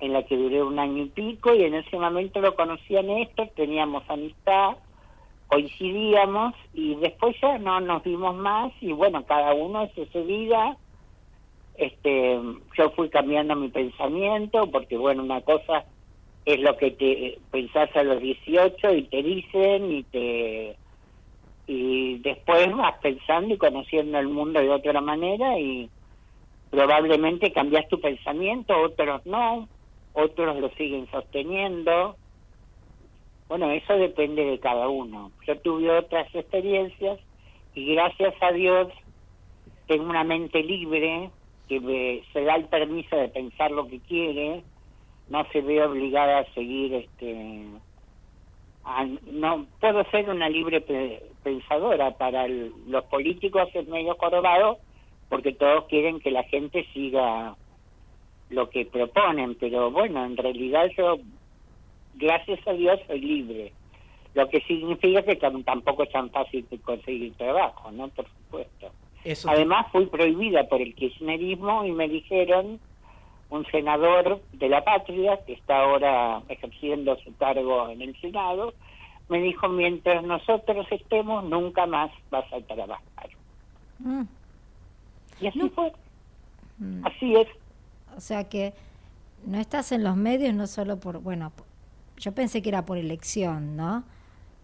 Speaker 4: en la que duré un año y pico y en ese momento lo conocí a Néstor, teníamos amistad, coincidíamos y después ya no nos vimos más y bueno, cada uno hace su vida este yo fui cambiando mi pensamiento porque bueno una cosa es lo que te pensás a los 18 y te dicen y te y después vas pensando y conociendo el mundo de otra manera y probablemente cambias tu pensamiento, otros no, otros lo siguen sosteniendo. Bueno, eso depende de cada uno. Yo tuve otras experiencias y gracias a Dios tengo una mente libre que me, se da el permiso de pensar lo que quiere, no se ve obligada a seguir este no puedo ser una libre pensadora. Para los políticos es medio corobado porque todos quieren que la gente siga lo que proponen pero bueno en realidad yo gracias a Dios soy libre. Lo que significa que tampoco es tan fácil conseguir trabajo no por supuesto. Además fui prohibida por el kirchnerismo y me dijeron un senador de la patria, que está ahora ejerciendo su cargo en el Senado, me dijo, mientras nosotros estemos, nunca más vas a trabajar. Mm. Y así fue. Mm. Así es.
Speaker 2: O sea que no estás en los medios no solo por, bueno, yo pensé que era por elección, ¿no?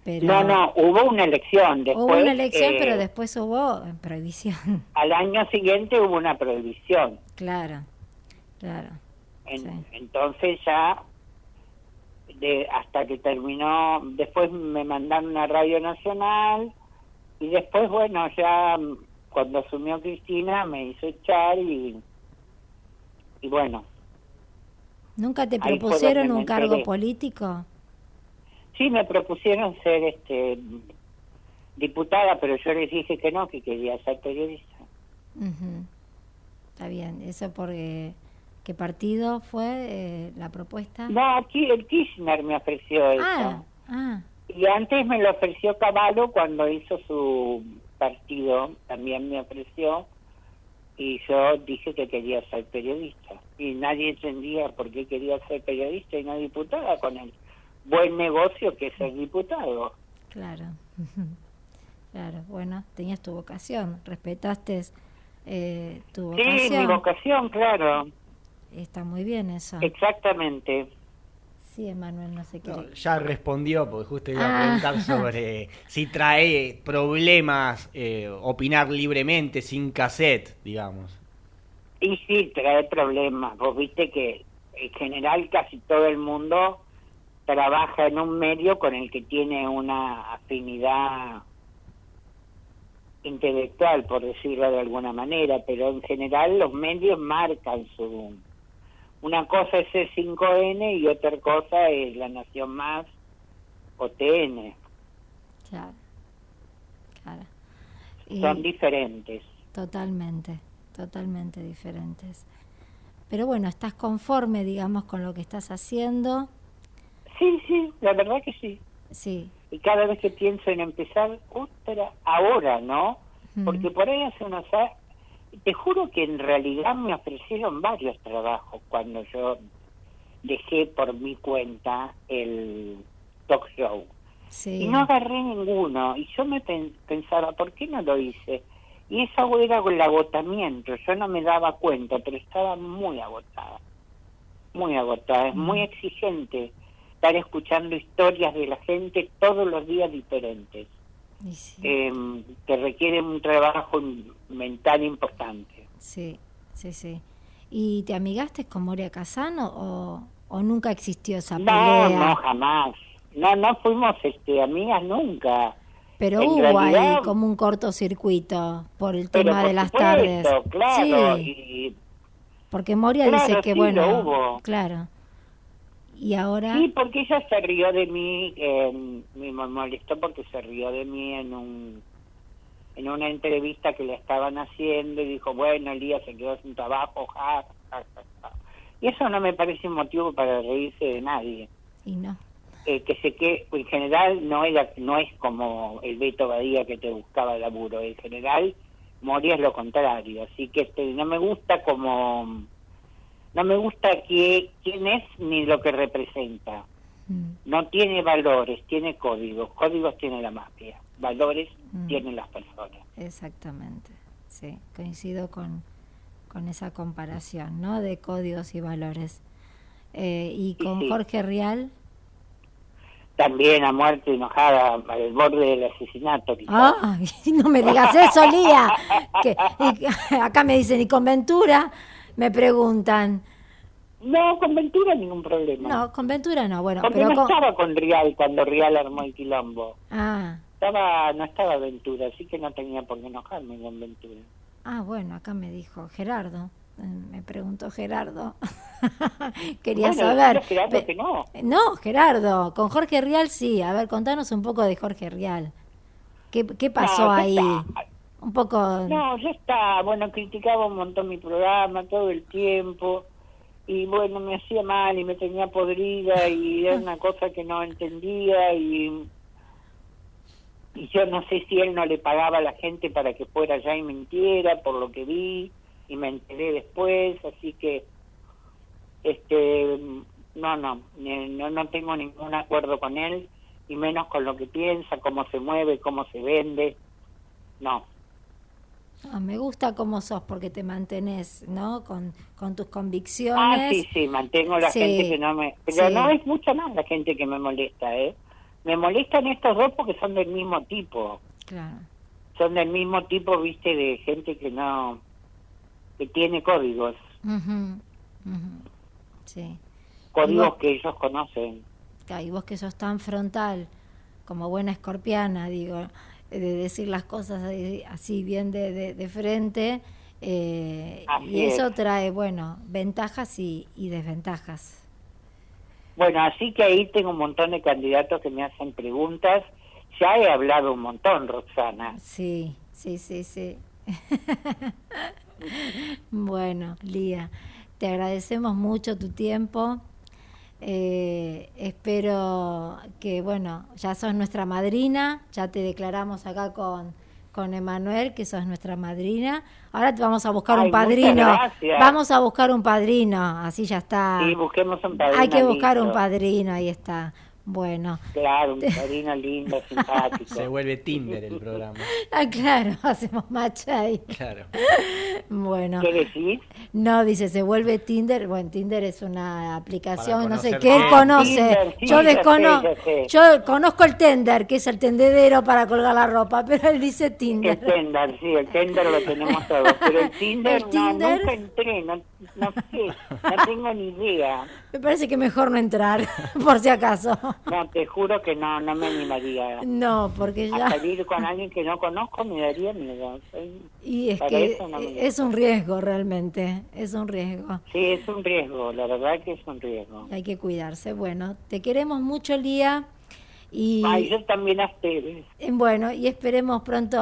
Speaker 4: Pero... No, no, hubo una elección.
Speaker 2: Después, hubo una elección, pero eh, después hubo prohibición.
Speaker 4: Al año siguiente hubo una prohibición.
Speaker 2: Claro. Claro.
Speaker 4: Entonces ya, de, hasta que terminó, después me mandaron a Radio Nacional y después, bueno, ya cuando asumió Cristina me hizo echar y, y bueno.
Speaker 2: ¿Nunca te propusieron un cargo político?
Speaker 4: Sí, me propusieron ser este diputada, pero yo les dije que no, que quería ser periodista.
Speaker 2: Está bien, eso porque ¿Qué partido fue eh, la propuesta?
Speaker 4: No, aquí el Kirchner me ofreció eso. Ah, ah. Y antes me lo ofreció Caballo cuando hizo su partido, también me ofreció. Y yo dije que quería ser periodista. Y nadie entendía por qué quería ser periodista y no diputada con el buen negocio que es ser diputado.
Speaker 2: Claro, [laughs] claro. Bueno, tenías tu vocación, respetaste eh, tu vocación.
Speaker 4: Sí, mi vocación, claro.
Speaker 2: Está muy bien eso.
Speaker 4: Exactamente.
Speaker 2: Sí, Emanuel, no sé qué.
Speaker 3: ya respondió, porque justo iba a ah. preguntar sobre [laughs] si trae problemas eh, opinar libremente, sin cassette, digamos.
Speaker 4: Y sí, trae problemas. Vos viste que en general casi todo el mundo trabaja en un medio con el que tiene una afinidad intelectual, por decirlo de alguna manera, pero en general los medios marcan su una cosa es el 5N y otra cosa es La Nación Más o TN. Claro, claro. Son diferentes.
Speaker 2: Totalmente, totalmente diferentes. Pero bueno, ¿estás conforme, digamos, con lo que estás haciendo?
Speaker 4: Sí, sí, la verdad que sí.
Speaker 2: Sí.
Speaker 4: Y cada vez que pienso en empezar otra, ahora, ¿no? Porque por ahí hace unos te juro que en realidad me ofrecieron varios trabajos cuando yo dejé por mi cuenta el talk show. Y no agarré ninguno. Y yo me pensaba, ¿por qué no lo hice? Y eso era el agotamiento. Yo no me daba cuenta, pero estaba muy agotada. Muy agotada. Es muy exigente estar escuchando historias de la gente todos los días diferentes eh, que requieren un trabajo mental importante.
Speaker 2: Sí, sí, sí. ¿Y te amigaste con Moria Casano o, o nunca existió esa pelea?
Speaker 4: No, no, jamás. No, no fuimos este, amigas nunca.
Speaker 2: Pero hubo ahí como un cortocircuito por el tema de las tardes.
Speaker 4: Claro, sí.
Speaker 2: Porque Moria dice que, bueno, claro, y ahora...
Speaker 4: Sí, porque ella se rió de mí, eh, me molestó porque se rió de mí en un en una entrevista que le estaban haciendo y dijo, bueno, Elías se quedó sin trabajo, ja, Y eso no me parece un motivo para reírse de nadie.
Speaker 2: Y no.
Speaker 4: Eh, que sé que en general no era no es como el Beto Badía que te buscaba laburo en general Moria es lo contrario así que este, no me gusta como no me gusta que, quién es ni lo que representa. Mm. No tiene valores, tiene códigos. Códigos tiene la mafia, valores mm. tienen las personas.
Speaker 2: Exactamente, sí, coincido con, con esa comparación, ¿no? De códigos y valores. Eh, ¿Y con Jorge Rial?
Speaker 4: También a muerte enojada, al borde del asesinato.
Speaker 2: Ah, [laughs] no me digas eso, Lía. que, acá me dicen, ¿y con Ventura? Me preguntan.
Speaker 4: No, con Ventura ningún problema.
Speaker 2: No, con Ventura no, bueno.
Speaker 4: Porque
Speaker 2: pero
Speaker 4: no estaba con Rial cuando Rial armó el quilombo.
Speaker 2: Ah.
Speaker 4: Estaba, no estaba Ventura, así que no tenía por qué enojarme con Ventura.
Speaker 2: Ah, bueno, acá me dijo Gerardo. Eh, me preguntó Gerardo. [laughs] Quería saber.
Speaker 4: Gerardo que no.
Speaker 2: No, Gerardo, con Jorge Rial sí. A ver, contanos un poco de Jorge Rial. ¿Qué, qué pasó ahí? Un poco.
Speaker 4: No, ya está. Bueno, criticaba un montón mi programa todo el tiempo y bueno, me hacía mal y me tenía podrida y era una cosa que no entendía y, y yo no sé si él no le pagaba a la gente para que fuera allá y mintiera por lo que vi y me enteré después, así que este no, no, no, no tengo ningún acuerdo con él y menos con lo que piensa, cómo se mueve, cómo se vende, no.
Speaker 2: Ah, me gusta cómo sos porque te mantenés, ¿no? Con, con tus convicciones.
Speaker 4: Ah, sí, sí, mantengo la gente que no me... Pero no es mucha más la gente que me molesta, ¿eh? Me molestan estos dos porque son del mismo tipo.
Speaker 2: Claro.
Speaker 4: Son del mismo tipo, viste, de gente que no... que tiene códigos.
Speaker 2: Sí.
Speaker 4: Códigos que ellos conocen.
Speaker 2: Y vos que sos tan frontal, como buena escorpiana, digo de decir las cosas así bien de, de, frente. Eh, y eso trae, bueno, ventajas y, desventajas.
Speaker 4: Bueno, así que ahí tengo un montón de candidatos que me hacen preguntas. Ya he hablado un montón, Roxana.
Speaker 2: Sí, sí, sí, sí. [laughs] bueno, Lía, te agradecemos mucho tu tiempo. Eh, espero que, bueno, ya sos nuestra madrina, ya te declaramos acá con, con Emanuel, que sos nuestra madrina. Ahora te vamos a buscar un padrino. Vamos a buscar un padrino, así ya está.
Speaker 4: Sí, busquemos un padrino.
Speaker 2: Hay que buscar un padrino, ahí está. Bueno.
Speaker 4: Claro, un padrino lindo, simpático.
Speaker 3: Se vuelve Tinder el programa. [laughs]
Speaker 2: Ah, claro, [laughs] hacemos match ahí.
Speaker 3: Claro.
Speaker 2: Bueno.
Speaker 4: ¿Qué decís?
Speaker 2: No, dice, se vuelve Tinder. Bueno, Tinder es una aplicación, no sé, qué él conoce. yo desconozco, yo conozco el Tender, que es el tendedero para colgar la ropa, [laughs] pero él dice Tinder.
Speaker 4: El Tinder, sí, el Tinder lo tenemos todos, pero el Tinder, no, nunca entré, no, no sé, no tengo ni idea.
Speaker 2: Me parece que mejor no entrar, [laughs] por si acaso.
Speaker 4: No, te juro que no, no me animaría.
Speaker 2: No, porque ya...
Speaker 4: A salir con alguien que no conozco me daría miedo.
Speaker 2: y es que es un riesgo realmente, es un riesgo.
Speaker 4: Sí, es un riesgo, la verdad que es un riesgo.
Speaker 2: Hay que cuidarse. Bueno, te queremos mucho, Lía. Y,
Speaker 4: Ay, yo también a ustedes.
Speaker 2: Eh, bueno, y esperemos pronto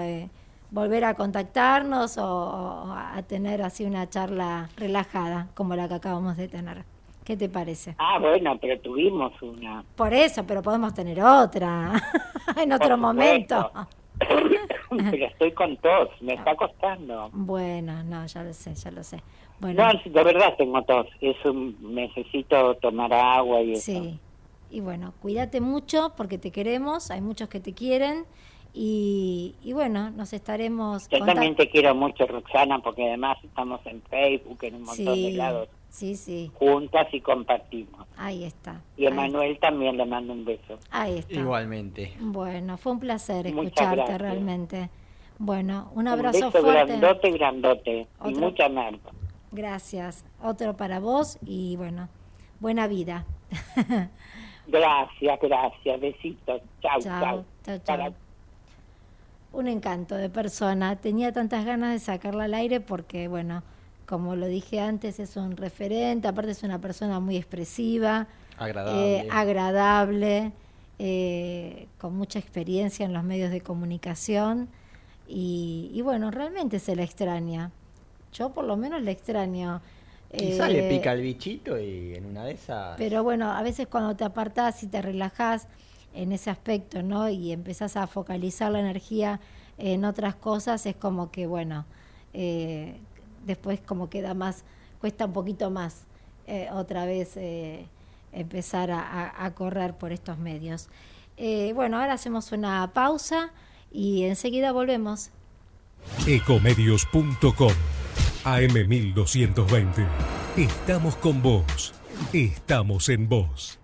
Speaker 2: eh, volver a contactarnos o a tener así una charla relajada como la que acabamos de tener. ¿Qué te parece?
Speaker 4: Ah, bueno, pero tuvimos una.
Speaker 2: Por eso, pero podemos tener otra [laughs] en otro momento. [laughs]
Speaker 4: pero estoy con tos, me está costando.
Speaker 2: Bueno, no, ya lo sé, ya lo sé. Bueno.
Speaker 4: No, de verdad tengo tos, eso necesito tomar agua y eso.
Speaker 2: Sí, y bueno, cuídate mucho porque te queremos, hay muchos que te quieren y, y bueno, nos estaremos...
Speaker 4: Yo también te quiero mucho, Roxana, porque además estamos en Facebook, en un montón de lados.
Speaker 2: Sí, sí.
Speaker 4: Juntas y compartimos.
Speaker 2: Ahí está.
Speaker 4: Y a Manuel también le mando un beso.
Speaker 2: Ahí está.
Speaker 3: Igualmente.
Speaker 2: Bueno, fue un placer escucharte realmente. Bueno, un abrazo un beso
Speaker 4: fuerte. grandote, grandote. Y mucha merda.
Speaker 2: Gracias. Otro para vos y bueno, buena vida. [laughs]
Speaker 4: gracias, gracias. Besitos. Chao, chao.
Speaker 2: Chao, chao. Un encanto de persona. Tenía tantas ganas de sacarla al aire porque, bueno, como lo dije antes, es un referente, aparte es una persona muy expresiva,
Speaker 3: agradable,
Speaker 2: eh, agradable eh, con mucha experiencia en los medios de comunicación y, bueno, realmente se la extraña. Yo por lo menos la extraño.
Speaker 3: Quizá le eh, pica el bichito y en una de esas...
Speaker 2: Pero bueno, a veces cuando te apartás y te relajás en ese aspecto, ¿no? Y empezás a focalizar la energía en otras cosas, es como que, bueno, eh, después como queda más, cuesta un poquito más eh, otra vez eh, empezar a, correr por estos medios. Bueno, ahora hacemos una pausa y enseguida volvemos.
Speaker 1: Ecomedios.com AM1220. Estamos con vos. Estamos en voz.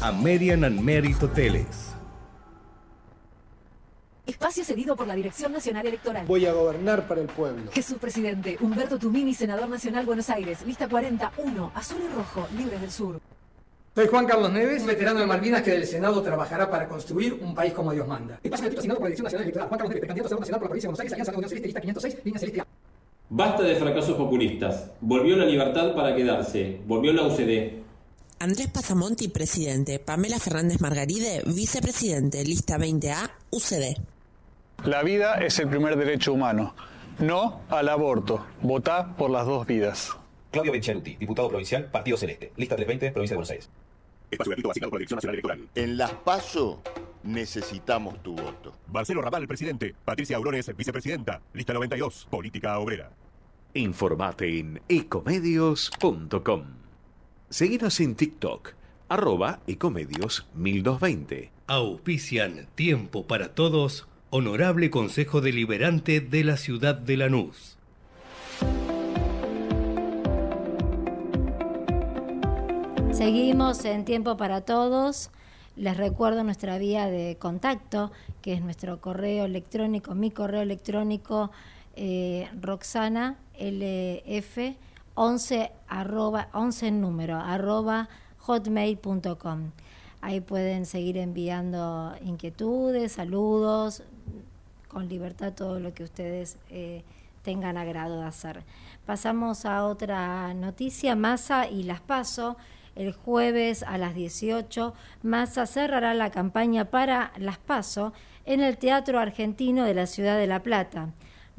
Speaker 1: Amerian and Merit Hoteles.
Speaker 5: Espacio cedido por la Dirección Nacional Electoral.
Speaker 6: Voy a gobernar para el pueblo.
Speaker 5: Jesús Presidente, Humberto Tumini, Senador Nacional Buenos Aires, lista 41, azul y rojo, libres del sur.
Speaker 7: Soy Juan Carlos Neves, veterano de Malvinas que del Senado trabajará para construir un país como Dios manda. Espacio asignado por la Dirección Nacional Electoral. Juan Carlos Neves, candidato a Senador Nacional por la provincia de Buenos Aires, Alianza Unión Celeste, lista 506, línea celeste
Speaker 8: Basta de fracasos populistas. Volvió la libertad para quedarse. Volvió la UCD.
Speaker 9: Andrés Pasamonti, presidente. Pamela Fernández Margaride, vicepresidente. Lista 20A, UCD.
Speaker 10: La vida es el primer derecho humano. No al aborto. Votá por las dos vidas.
Speaker 11: Claudio Benchaluti, diputado provincial, Partido Celeste. Lista 320, Provincia de Buenos Aires.
Speaker 12: Espacio gratuito asignado por la Dirección Nacional Electoral.
Speaker 13: En las PASO necesitamos tu voto.
Speaker 12: Marcelo Raval, presidente. Patricia Aurones, vicepresidenta. Lista 92, Política Obrera.
Speaker 1: Informate en ecomedios.com. Seguinos en TikTok, arroba ecomedios 1220. Auspician Tiempo para Todos Honorable Consejo Deliberante de la Ciudad de Lanús.
Speaker 2: Seguimos en Tiempo para Todos. Les recuerdo nuestra vía de contacto, que es nuestro correo electrónico, mi correo electrónico eh, roxana lf 11 arroba 11 número arroba hotmail.com. Ahí pueden seguir enviando inquietudes, saludos, con libertad todo lo que ustedes eh, tengan agrado de hacer. Pasamos a otra noticia, Massa y las paso. El jueves a las 18, Massa cerrará la campaña para las PASO en el Teatro Argentino de la Ciudad de La Plata.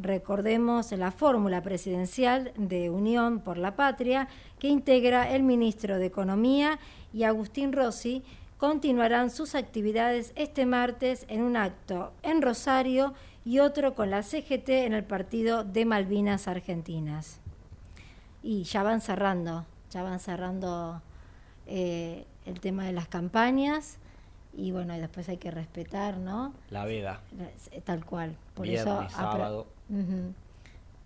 Speaker 2: Recordemos la fórmula presidencial de Unión por la Patria que integra el ministro de Economía y Agustín Rossi, continuarán sus actividades este martes en un acto en Rosario y otro con la CGT en el partido de Malvinas Argentinas. Y ya van cerrando, ya van cerrando eh, el tema de las campañas y bueno, y después hay que respetar, ¿no?
Speaker 3: La veda.
Speaker 2: Tal cual.
Speaker 3: Por Viernes, eso, sábado.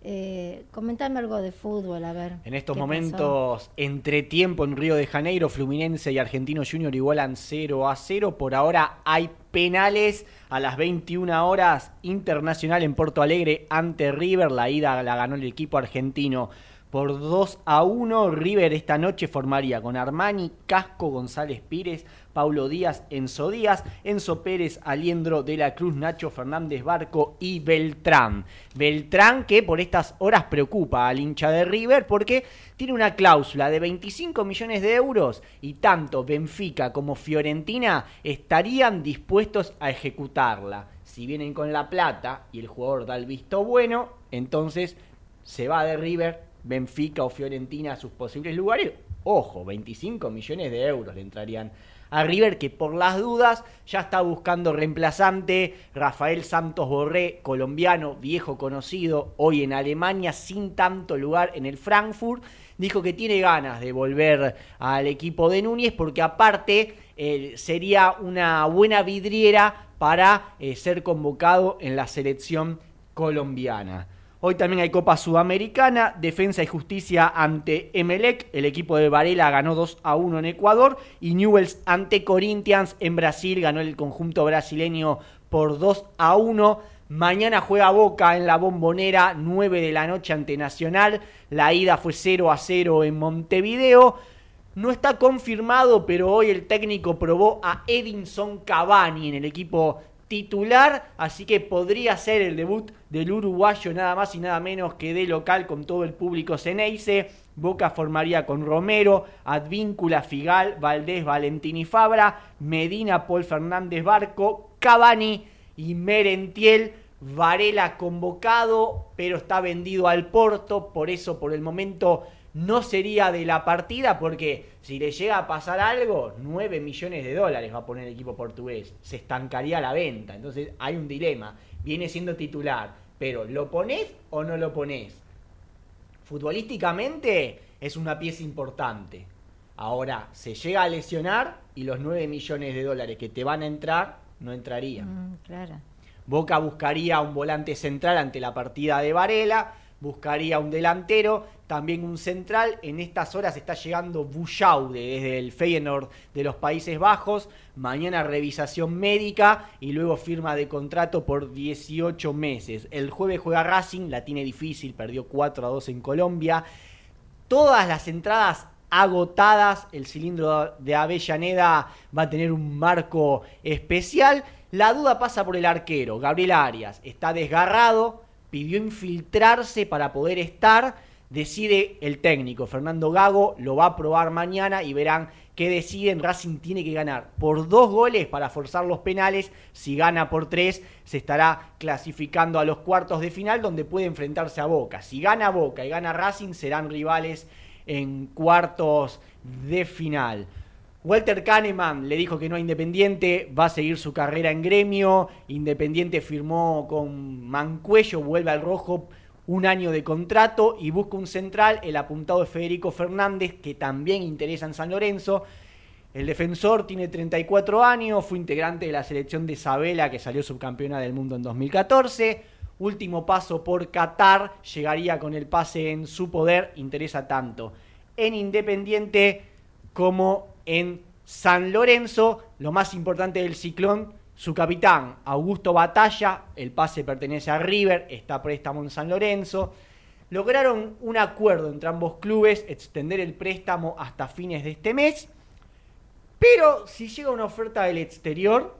Speaker 2: Eh, comentame algo de fútbol, a ver.
Speaker 3: En estos momentos, entre tiempo en Río de Janeiro, Fluminense y Argentino Junior igualan 0 a 0. Por ahora hay penales a las 21 horas. Internacional en Porto Alegre ante River. La ida la ganó el equipo argentino por 2 a 1. River esta noche formaría con Armani, Casco, González Pires, Paulo Díaz, Enzo Díaz, Enzo Pérez, Aliendro de la Cruz, Nacho Fernández Barco y Beltrán. Beltrán que por estas horas preocupa al hincha de River porque tiene una cláusula de 25 millones de euros y tanto Benfica como Fiorentina estarían dispuestos a ejecutarla. Si vienen con la plata y el jugador da el visto bueno, entonces se va de River Benfica o Fiorentina a sus posibles lugares, ojo, 25 millones de euros le entrarían a River, que por las dudas ya está buscando reemplazante. Rafael Santos Borré, colombiano, viejo conocido, hoy en Alemania, sin tanto lugar en el Frankfurt, dijo que tiene ganas de volver al equipo de Núñez, porque aparte eh, sería una buena vidriera para eh, ser convocado en la selección colombiana. Hoy también hay Copa Sudamericana, Defensa y Justicia ante Emelec, el equipo de Varela ganó 2 a 1 en Ecuador y Newells ante Corinthians en Brasil ganó el conjunto brasileño por 2 a 1. Mañana juega Boca en la Bombonera, 9 de la noche ante Nacional. La ida fue 0 a 0 en Montevideo. No está confirmado, pero hoy el técnico probó a Edinson Cavani en el equipo titular, así que podría ser el debut del uruguayo nada más y nada menos que de local con todo el público Ceneice. Boca formaría con Romero, Advíncula, Figal, Valdés, Valentini Fabra, Medina, Paul Fernández Barco, Cavani y Merentiel. Varela convocado, pero está vendido al Porto, por eso por el momento no sería de la partida, porque si le llega a pasar algo, 9 millones de dólares va a poner el equipo portugués, se estancaría la venta, entonces hay un dilema, viene siendo titular, pero ¿lo ponés o no lo ponés? Futbolísticamente es una pieza importante. Ahora, se llega a lesionar y los 9 millones de dólares que te van a entrar no entrarían.
Speaker 2: Mm, claro.
Speaker 3: Boca buscaría un volante central ante la partida de Varela, buscaría un delantero, también un central. En estas horas está llegando Buchaude desde el Feyenoord de los Países Bajos. Mañana revisación médica y luego firma de contrato por 18 meses. El jueves juega Racing, la tiene difícil, perdió 4 a 2 en Colombia. Todas las entradas agotadas. El cilindro de Avellaneda va a tener un marco especial. La duda pasa por el arquero, Gabriel Arias. Está desgarrado, pidió infiltrarse para poder estar. Decide el técnico, Fernando Gago, lo va a probar mañana y verán qué deciden. Racing tiene que ganar por dos goles para forzar los penales. Si gana por tres, se estará clasificando a los cuartos de final donde puede enfrentarse a Boca. Si gana Boca y gana Racing, serán rivales en cuartos de final. Walter Kahneman le dijo que no a Independiente, va a seguir su carrera en gremio. Independiente firmó con Mancuello, vuelve al rojo un año de contrato y busca un central, el apuntado de Federico Fernández, que también interesa en San Lorenzo. El defensor tiene 34 años, fue integrante de la selección de Isabela, que salió subcampeona del mundo en 2014. Último paso por Qatar, llegaría con el pase en su poder, interesa tanto en Independiente como en San Lorenzo. Lo más importante del ciclón, su capitán, Augusto Batalla, el pase pertenece a River, está préstamo en San Lorenzo. Lograron un acuerdo entre ambos clubes, extender el préstamo hasta fines de este mes. Pero si llega una oferta del exterior,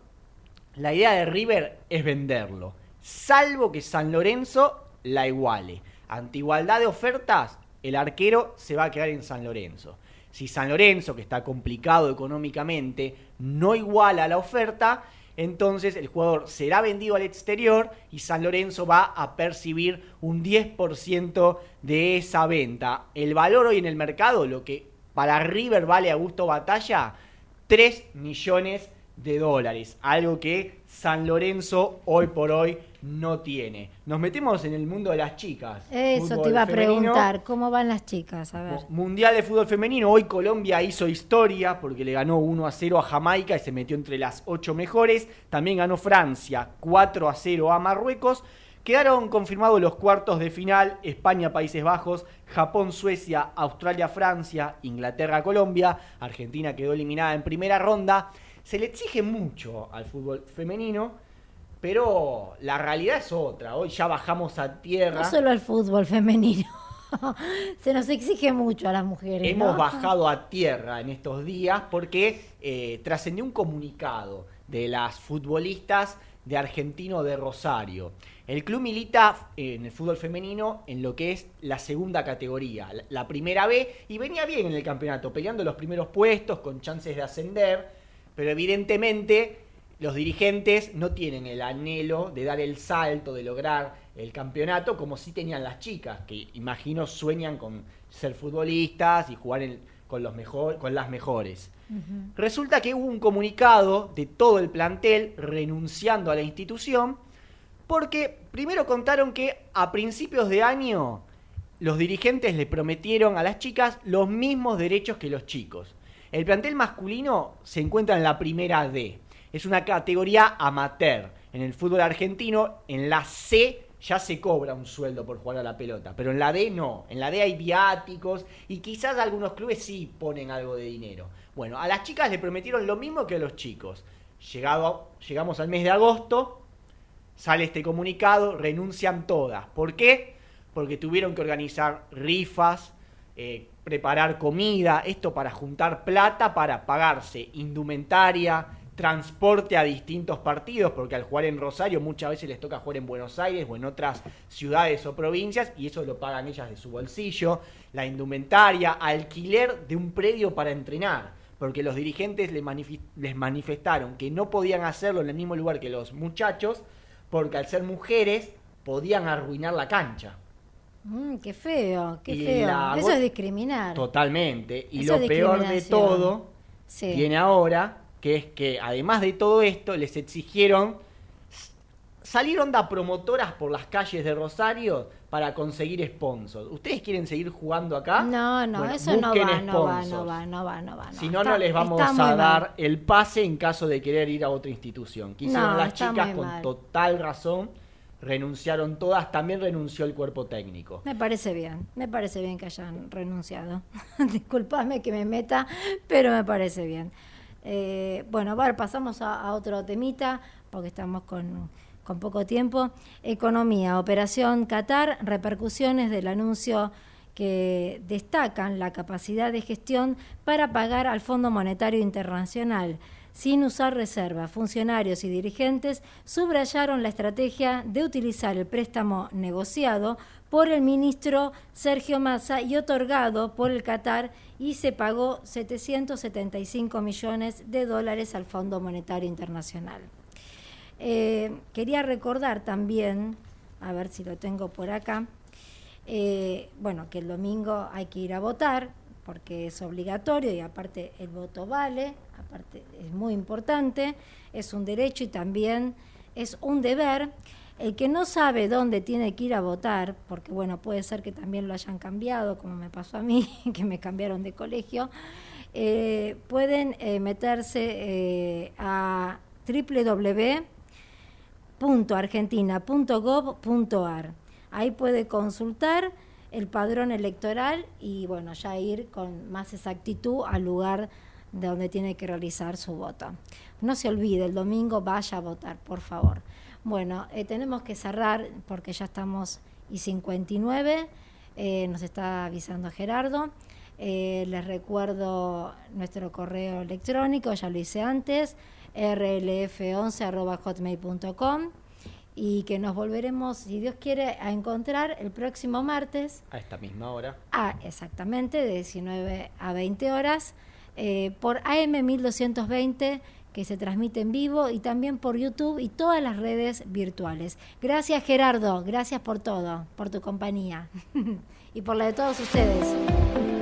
Speaker 3: la idea de River es venderlo, salvo que San Lorenzo la iguale. Ante igualdad de ofertas, el arquero se va a quedar en San Lorenzo. Si San Lorenzo, que está complicado económicamente, no iguala la oferta, entonces el jugador será vendido al exterior y San Lorenzo va a percibir un 10% de esa venta. El valor hoy en el mercado, lo que para River vale a gusto batalla, 3 millones de dólares, algo que San Lorenzo hoy por hoy no tiene. Nos metemos en el mundo de las chicas.
Speaker 2: Eso te iba a preguntar, ¿cómo van las chicas? A ver.
Speaker 3: Mundial de fútbol femenino, hoy Colombia hizo historia porque le ganó 1 a 0 a Jamaica y se metió entre las 8 mejores. También ganó Francia 4 a 0 a Marruecos. Quedaron confirmados los cuartos de final, España, Países Bajos, Japón, Suecia, Australia, Francia, Inglaterra, Colombia, Argentina quedó eliminada en primera ronda. Se le exige mucho al fútbol femenino, pero la realidad es otra. Hoy ya bajamos a tierra.
Speaker 2: No solo al fútbol femenino. [laughs] Se nos exige mucho a las mujeres.
Speaker 3: Hemos bajado a tierra en estos días porque eh, trascendió un comunicado de las futbolistas de Argentino de Rosario. El club milita eh, en el fútbol femenino en lo que es la segunda categoría, la primera B, y venía bien en el campeonato, peleando los primeros puestos con chances de ascender, pero evidentemente los dirigentes no tienen el anhelo de dar el salto, de lograr el campeonato, como sí tenían las chicas, que imagino sueñan con ser futbolistas y jugar con, los mejor, con las mejores. Resulta que hubo un comunicado de todo el plantel renunciando a la institución, porque primero contaron que a principios de año los dirigentes le prometieron a las chicas los mismos derechos que los chicos. El plantel masculino se encuentra en la primera D es una categoría amateur. En el fútbol argentino, en la C ya se cobra un sueldo por jugar a la pelota, pero en la D no. En la D hay viáticos y quizás algunos clubes sí ponen algo de dinero. Bueno, a las chicas le prometieron lo mismo que a los chicos. Llegado, llegamos al mes de agosto, sale este comunicado, renuncian todas. ¿Por qué? Porque tuvieron que organizar rifas, eh, preparar comida, esto para juntar plata para pagarse indumentaria, transporte a distintos partidos, porque al jugar en Rosario muchas veces les toca jugar en Buenos Aires o en otras ciudades o provincias, y eso lo pagan ellas de su bolsillo, la indumentaria, alquiler de un predio para entrenar, porque los dirigentes les, manifestaron que no podían hacerlo en el mismo lugar que los muchachos, porque al ser mujeres podían arruinar la cancha.
Speaker 2: Mm, qué feo, qué
Speaker 3: Y
Speaker 2: feo.
Speaker 3: la
Speaker 2: Eso es discriminar.
Speaker 3: Totalmente. Y
Speaker 2: Eso
Speaker 3: lo peor de todo
Speaker 2: Sí.
Speaker 3: viene ahora, que es que además de todo esto, les exigieron, salieron da promotoras por las calles de Rosario para conseguir sponsors. ¿Ustedes quieren seguir jugando acá?
Speaker 2: No, no,
Speaker 3: Bueno,
Speaker 2: eso no va, no va, no va, no va, no va.
Speaker 3: Si no,
Speaker 2: Está-
Speaker 3: no les vamos a
Speaker 2: mal.
Speaker 3: dar el pase en caso de querer ir a otra institución. Que hicieron
Speaker 2: No,
Speaker 3: las chicas con
Speaker 2: mal.
Speaker 3: total razón, renunciaron todas, también renunció el cuerpo técnico.
Speaker 2: Me parece bien, me parece bien que hayan renunciado. [laughs] Disculpame que me meta, pero me parece bien. Eh, bueno, a pasamos a, a otro temita, porque estamos con, con poco tiempo. Economía, Operación Qatar, repercusiones del anuncio que destacan la capacidad de gestión para pagar al Fondo Monetario Internacional sin usar reserva. Funcionarios y dirigentes subrayaron la estrategia de utilizar el préstamo negociado por el ministro Sergio Massa y otorgado por el Qatar y se pagó 775 millones de dólares al Fondo Monetario Internacional. Eh, quería recordar también, a ver si lo tengo por acá, eh, bueno, que el domingo hay que ir a votar porque es obligatorio y aparte el voto vale, aparte es muy importante, es un derecho y también es un deber. El que no sabe dónde tiene que ir a votar, porque bueno, puede ser que también lo hayan cambiado, como me pasó a mí, [laughs] que me cambiaron de colegio, eh, pueden eh, meterse eh, a www.argentina.gov.ar. Ahí puede consultar el padrón electoral y bueno, ya ir con más exactitud al lugar de donde tiene que realizar su voto. No se olvide, el domingo vaya a votar, por favor. Bueno, eh, tenemos que cerrar porque ya estamos y 59, eh, nos está avisando Gerardo. Eh, les recuerdo nuestro correo electrónico, ya lo hice antes, rlf11.hotmail.com y que nos volveremos, si Dios quiere, a encontrar el próximo martes
Speaker 3: A esta misma hora.
Speaker 2: a exactamente de 19 a 20 horas eh, por AM 1220 que se transmite en vivo y también por YouTube y todas las redes virtuales. Gracias Gerardo, gracias por todo, por tu compañía [laughs] y por la de todos ustedes.